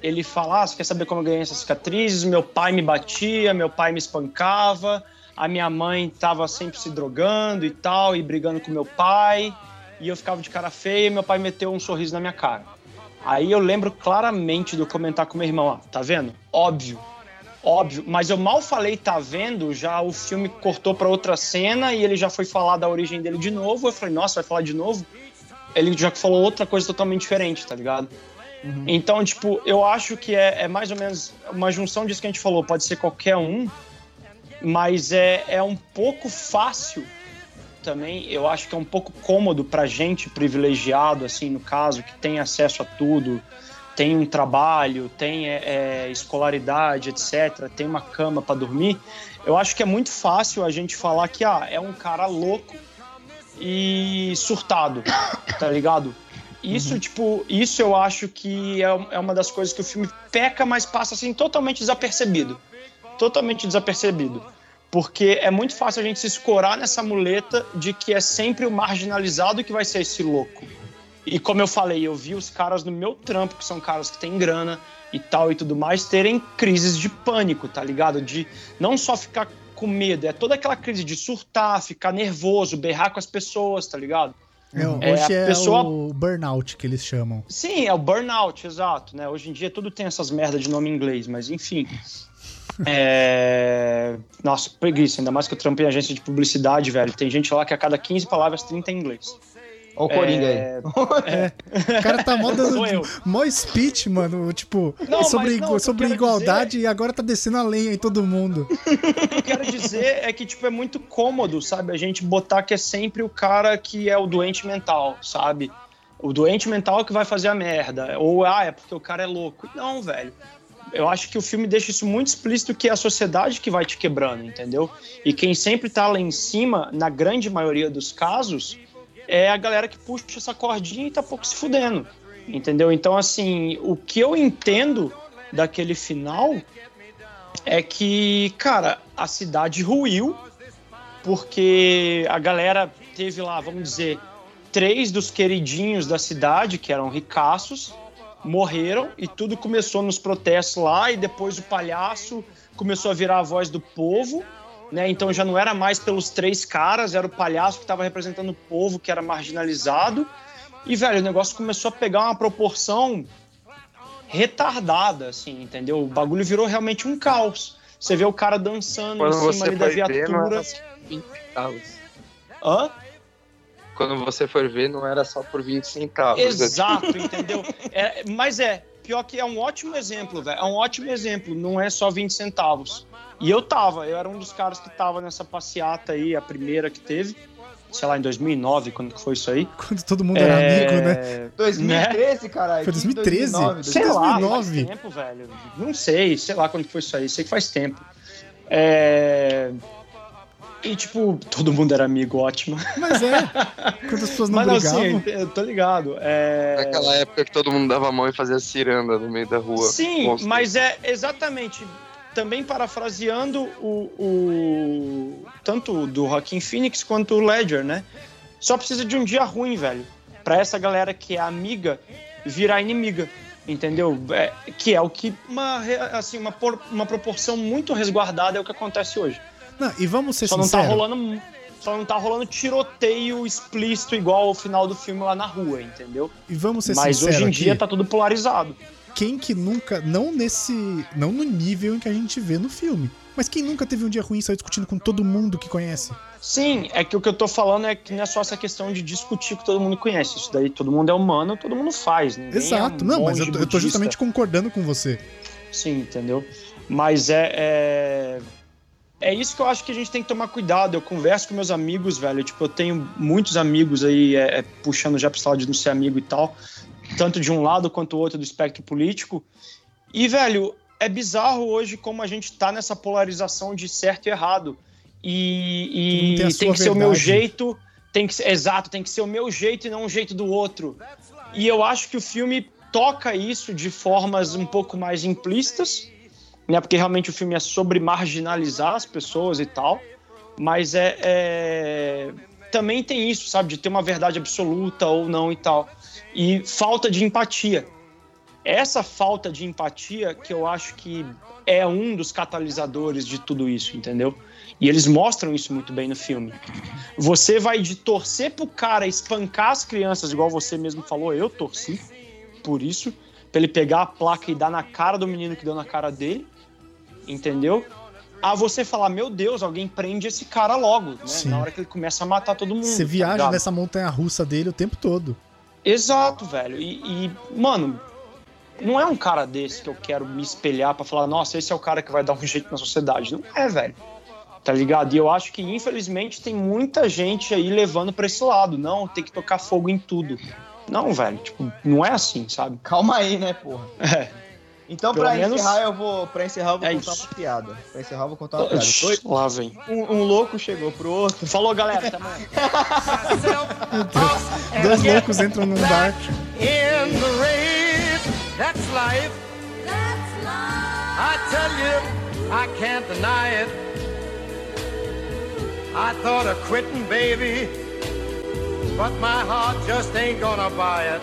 ele fala: ah, você quer saber como eu ganhei essas cicatrizes? Meu pai me batia, meu pai me espancava, a minha mãe tava sempre se drogando e tal, e brigando com meu pai, e eu ficava de cara feia e meu pai meteu um sorriso na minha cara. Aí eu lembro claramente de eu comentar com meu irmão, ah, tá vendo? Óbvio, óbvio. Mas eu mal falei, tá vendo? Já o filme cortou pra outra cena e ele já foi falar da origem dele de novo. Eu falei, nossa, vai falar de novo? Ele já falou outra coisa totalmente diferente, tá ligado? Então, tipo, eu acho que é, é mais ou menos uma junção disso que a gente falou. Pode ser qualquer um, mas é, é um pouco fácil também. Eu acho que é um pouco cômodo pra gente privilegiado, assim, no caso, que tem acesso a tudo, tem um trabalho, tem é, é, escolaridade, etc., tem uma cama pra dormir. Eu acho que é muito fácil a gente falar que ah, é um cara louco e surtado, tá ligado? Isso, tipo, isso eu acho que é, é uma das coisas que o filme peca, mas passa assim totalmente desapercebido. Totalmente desapercebido. Porque é muito fácil a gente se escorar nessa muleta de que é sempre o marginalizado que vai ser esse louco. E como eu falei, eu vi os caras no meu trampo, que são caras que têm grana e tal e tudo mais, terem crises de pânico, tá ligado? De não só ficar com medo, é toda aquela crise de surtar, ficar nervoso, berrar com as pessoas, tá ligado? É, É, hoje é pessoa- o burnout que eles chamam. Sim, é o burnout, exato, né? Hoje em dia tudo tem essas merdas de nome em inglês, mas enfim. É, Nossa, preguiça, ainda mais que eu trampei em agência de publicidade, velho. Tem gente lá que a cada 15 palavras, 30 em inglês. Olha o Coringa É, aí. O cara tá mó dando mó speech, mano, tipo, Não, sobre, não, sobre igualdade e agora tá descendo a lenha em todo mundo. O que eu quero dizer é que, tipo, é muito cômodo, sabe? A gente botar que é sempre o cara que é o doente mental, sabe? O doente mental que vai fazer a merda. Ou, ah, é porque o cara é louco. Não, velho. Eu acho que o filme deixa isso muito explícito que é a sociedade que vai te quebrando, entendeu? E quem sempre tá lá em cima, na grande maioria dos casos, é a galera que puxa essa cordinha e tá pouco se fudendo, entendeu? Então, assim, o que eu entendo daquele final é que, cara, a cidade ruiu porque a galera teve lá, vamos dizer, três dos queridinhos da cidade, que eram ricaços, morreram e tudo começou nos protestos lá e depois o palhaço começou a virar a voz do povo, né? Então já não era mais pelos três caras, era o palhaço que estava representando o povo que era marginalizado. E velho, o negócio começou a pegar uma proporção retardada, assim, entendeu? O bagulho virou realmente um caos. Você vê o cara dançando Quando em cima ali da foi ver, não viatura. era só por 20 centavos. Hã? Quando você for ver, não era só por 20 centavos. Exato, entendeu? É, mas é, pior que é um ótimo exemplo, velho. É um ótimo exemplo, não é só 20 centavos. E eu tava, eu era um dos caras que tava nessa passeata aí, a primeira que teve, sei lá, em 2009, quando que foi isso aí. Quando todo mundo era amigo, né? É, 2013, caralho. Foi que 2013? 2009, Sei lá, 2009. faz tempo, velho. Não sei, sei lá quando que foi isso aí, sei que faz tempo. É... E, tipo, todo mundo era amigo, ótimo. Mas é. Quando as pessoas não Mas não, brigavam. assim, eu tô ligado. É... Naquela época que todo mundo dava a mão e fazia ciranda no meio da rua. Sim, Monstro. mas é exatamente. Também parafraseando o, o tanto do Joaquin Phoenix quanto o Ledger, né? Só precisa de um dia ruim, velho, Pra essa galera que é amiga virar inimiga, entendeu? É, que é o que uma assim uma, por- uma proporção muito resguardada é o que acontece hoje. Não, e vamos ser Só não tá sinceros. rolando só não tá rolando tiroteio explícito igual ao final do filme lá na rua, entendeu? E vamos ser Mas sinceros hoje em dia tá tudo polarizado. Quem que nunca, não nesse, não no nível em que a gente vê no filme, mas quem nunca teve um dia ruim e saiu discutindo com todo mundo que conhece? Sim, é que o que eu tô falando é que não é só essa questão de discutir que todo mundo conhece. Isso daí todo mundo é humano, todo mundo faz. ninguém Exato. é um não, mas eu tô, eu tô justamente concordando com você. Sim, entendeu? Mas é, é. É isso que eu acho que a gente tem que tomar cuidado. Eu converso com meus amigos, velho. Tipo, eu tenho muitos amigos aí, é, é, puxando já pro lado de não ser amigo e tal. Tanto de um lado quanto o outro do espectro político. E, velho, é bizarro hoje como a gente tá nessa polarização de certo e errado. E, tem e sua tem que ser o meu jeito. Tem que ser, exato, tem que ser o meu jeito e não o jeito do outro. E eu acho que o filme toca isso de formas um pouco mais implícitas, né? Porque realmente o filme é sobre marginalizar as pessoas e tal. Mas é, é- também tem isso, sabe, de ter uma verdade absoluta ou não e tal. E falta de empatia. Essa falta de empatia que eu acho que é um dos catalisadores de tudo isso, entendeu? E eles mostram isso muito bem no filme. Você vai de torcer pro cara espancar as crianças, igual você mesmo falou, eu torci por isso, pra ele pegar a placa e dar na cara do menino que deu na cara dele, entendeu? A você falar, meu Deus, alguém prende esse cara logo, né? Na hora que ele começa a matar todo mundo. Você tá viaja ligado? nessa montanha russa dele o tempo todo. Exato, velho. E, e, mano, não é um cara desse que eu quero me espelhar pra falar, nossa, esse é o cara que vai dar um jeito na sociedade. Não é, velho. Tá ligado? E eu acho que, infelizmente, tem muita gente aí levando pra esse lado. Não, tem que tocar fogo em tudo. Não, velho, tipo, não é assim, sabe? Calma aí, né, porra? É. Então, Pelo pra menos- encerrar, eu vou. Pra encerrar, eu vou É contar isso. uma piada. Pra encerrar, eu vou contar uma piada. Dois- Lá vem. um, um louco chegou pro outro. Falou, galera. Até amanhã. Dois loucos entram num bar. in the race. That's life. I tell you, I can't deny it. I thought of quitting, baby, but my heart just ain't gonna buy it.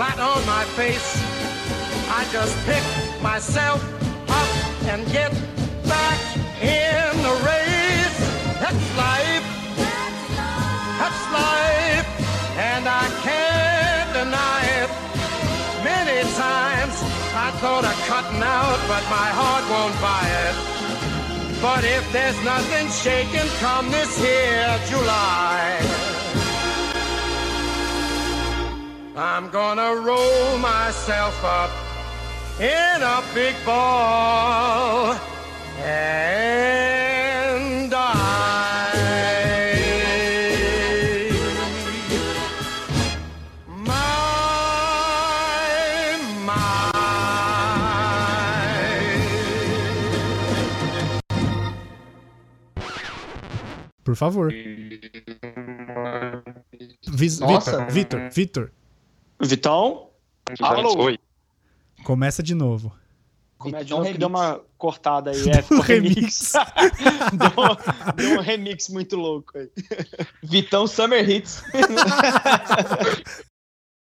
flat on my face, I just pick myself up and get back in the race. That's life. That's life. And I can't deny it. Many times I thought of cutting out, but my heart won't buy it. But if there's nothing shaking come this here July, I'm gonna roll myself up in a big ball and die. My, my. Por favor. Nossa. Vitor, Vitor, Vitor, Vitão, Alô? Oi. começa de novo. comédia Vitão que deu uma cortada aí. É, Do remix. remix. deu, deu um remix muito louco aí. Vitão Summer Hits.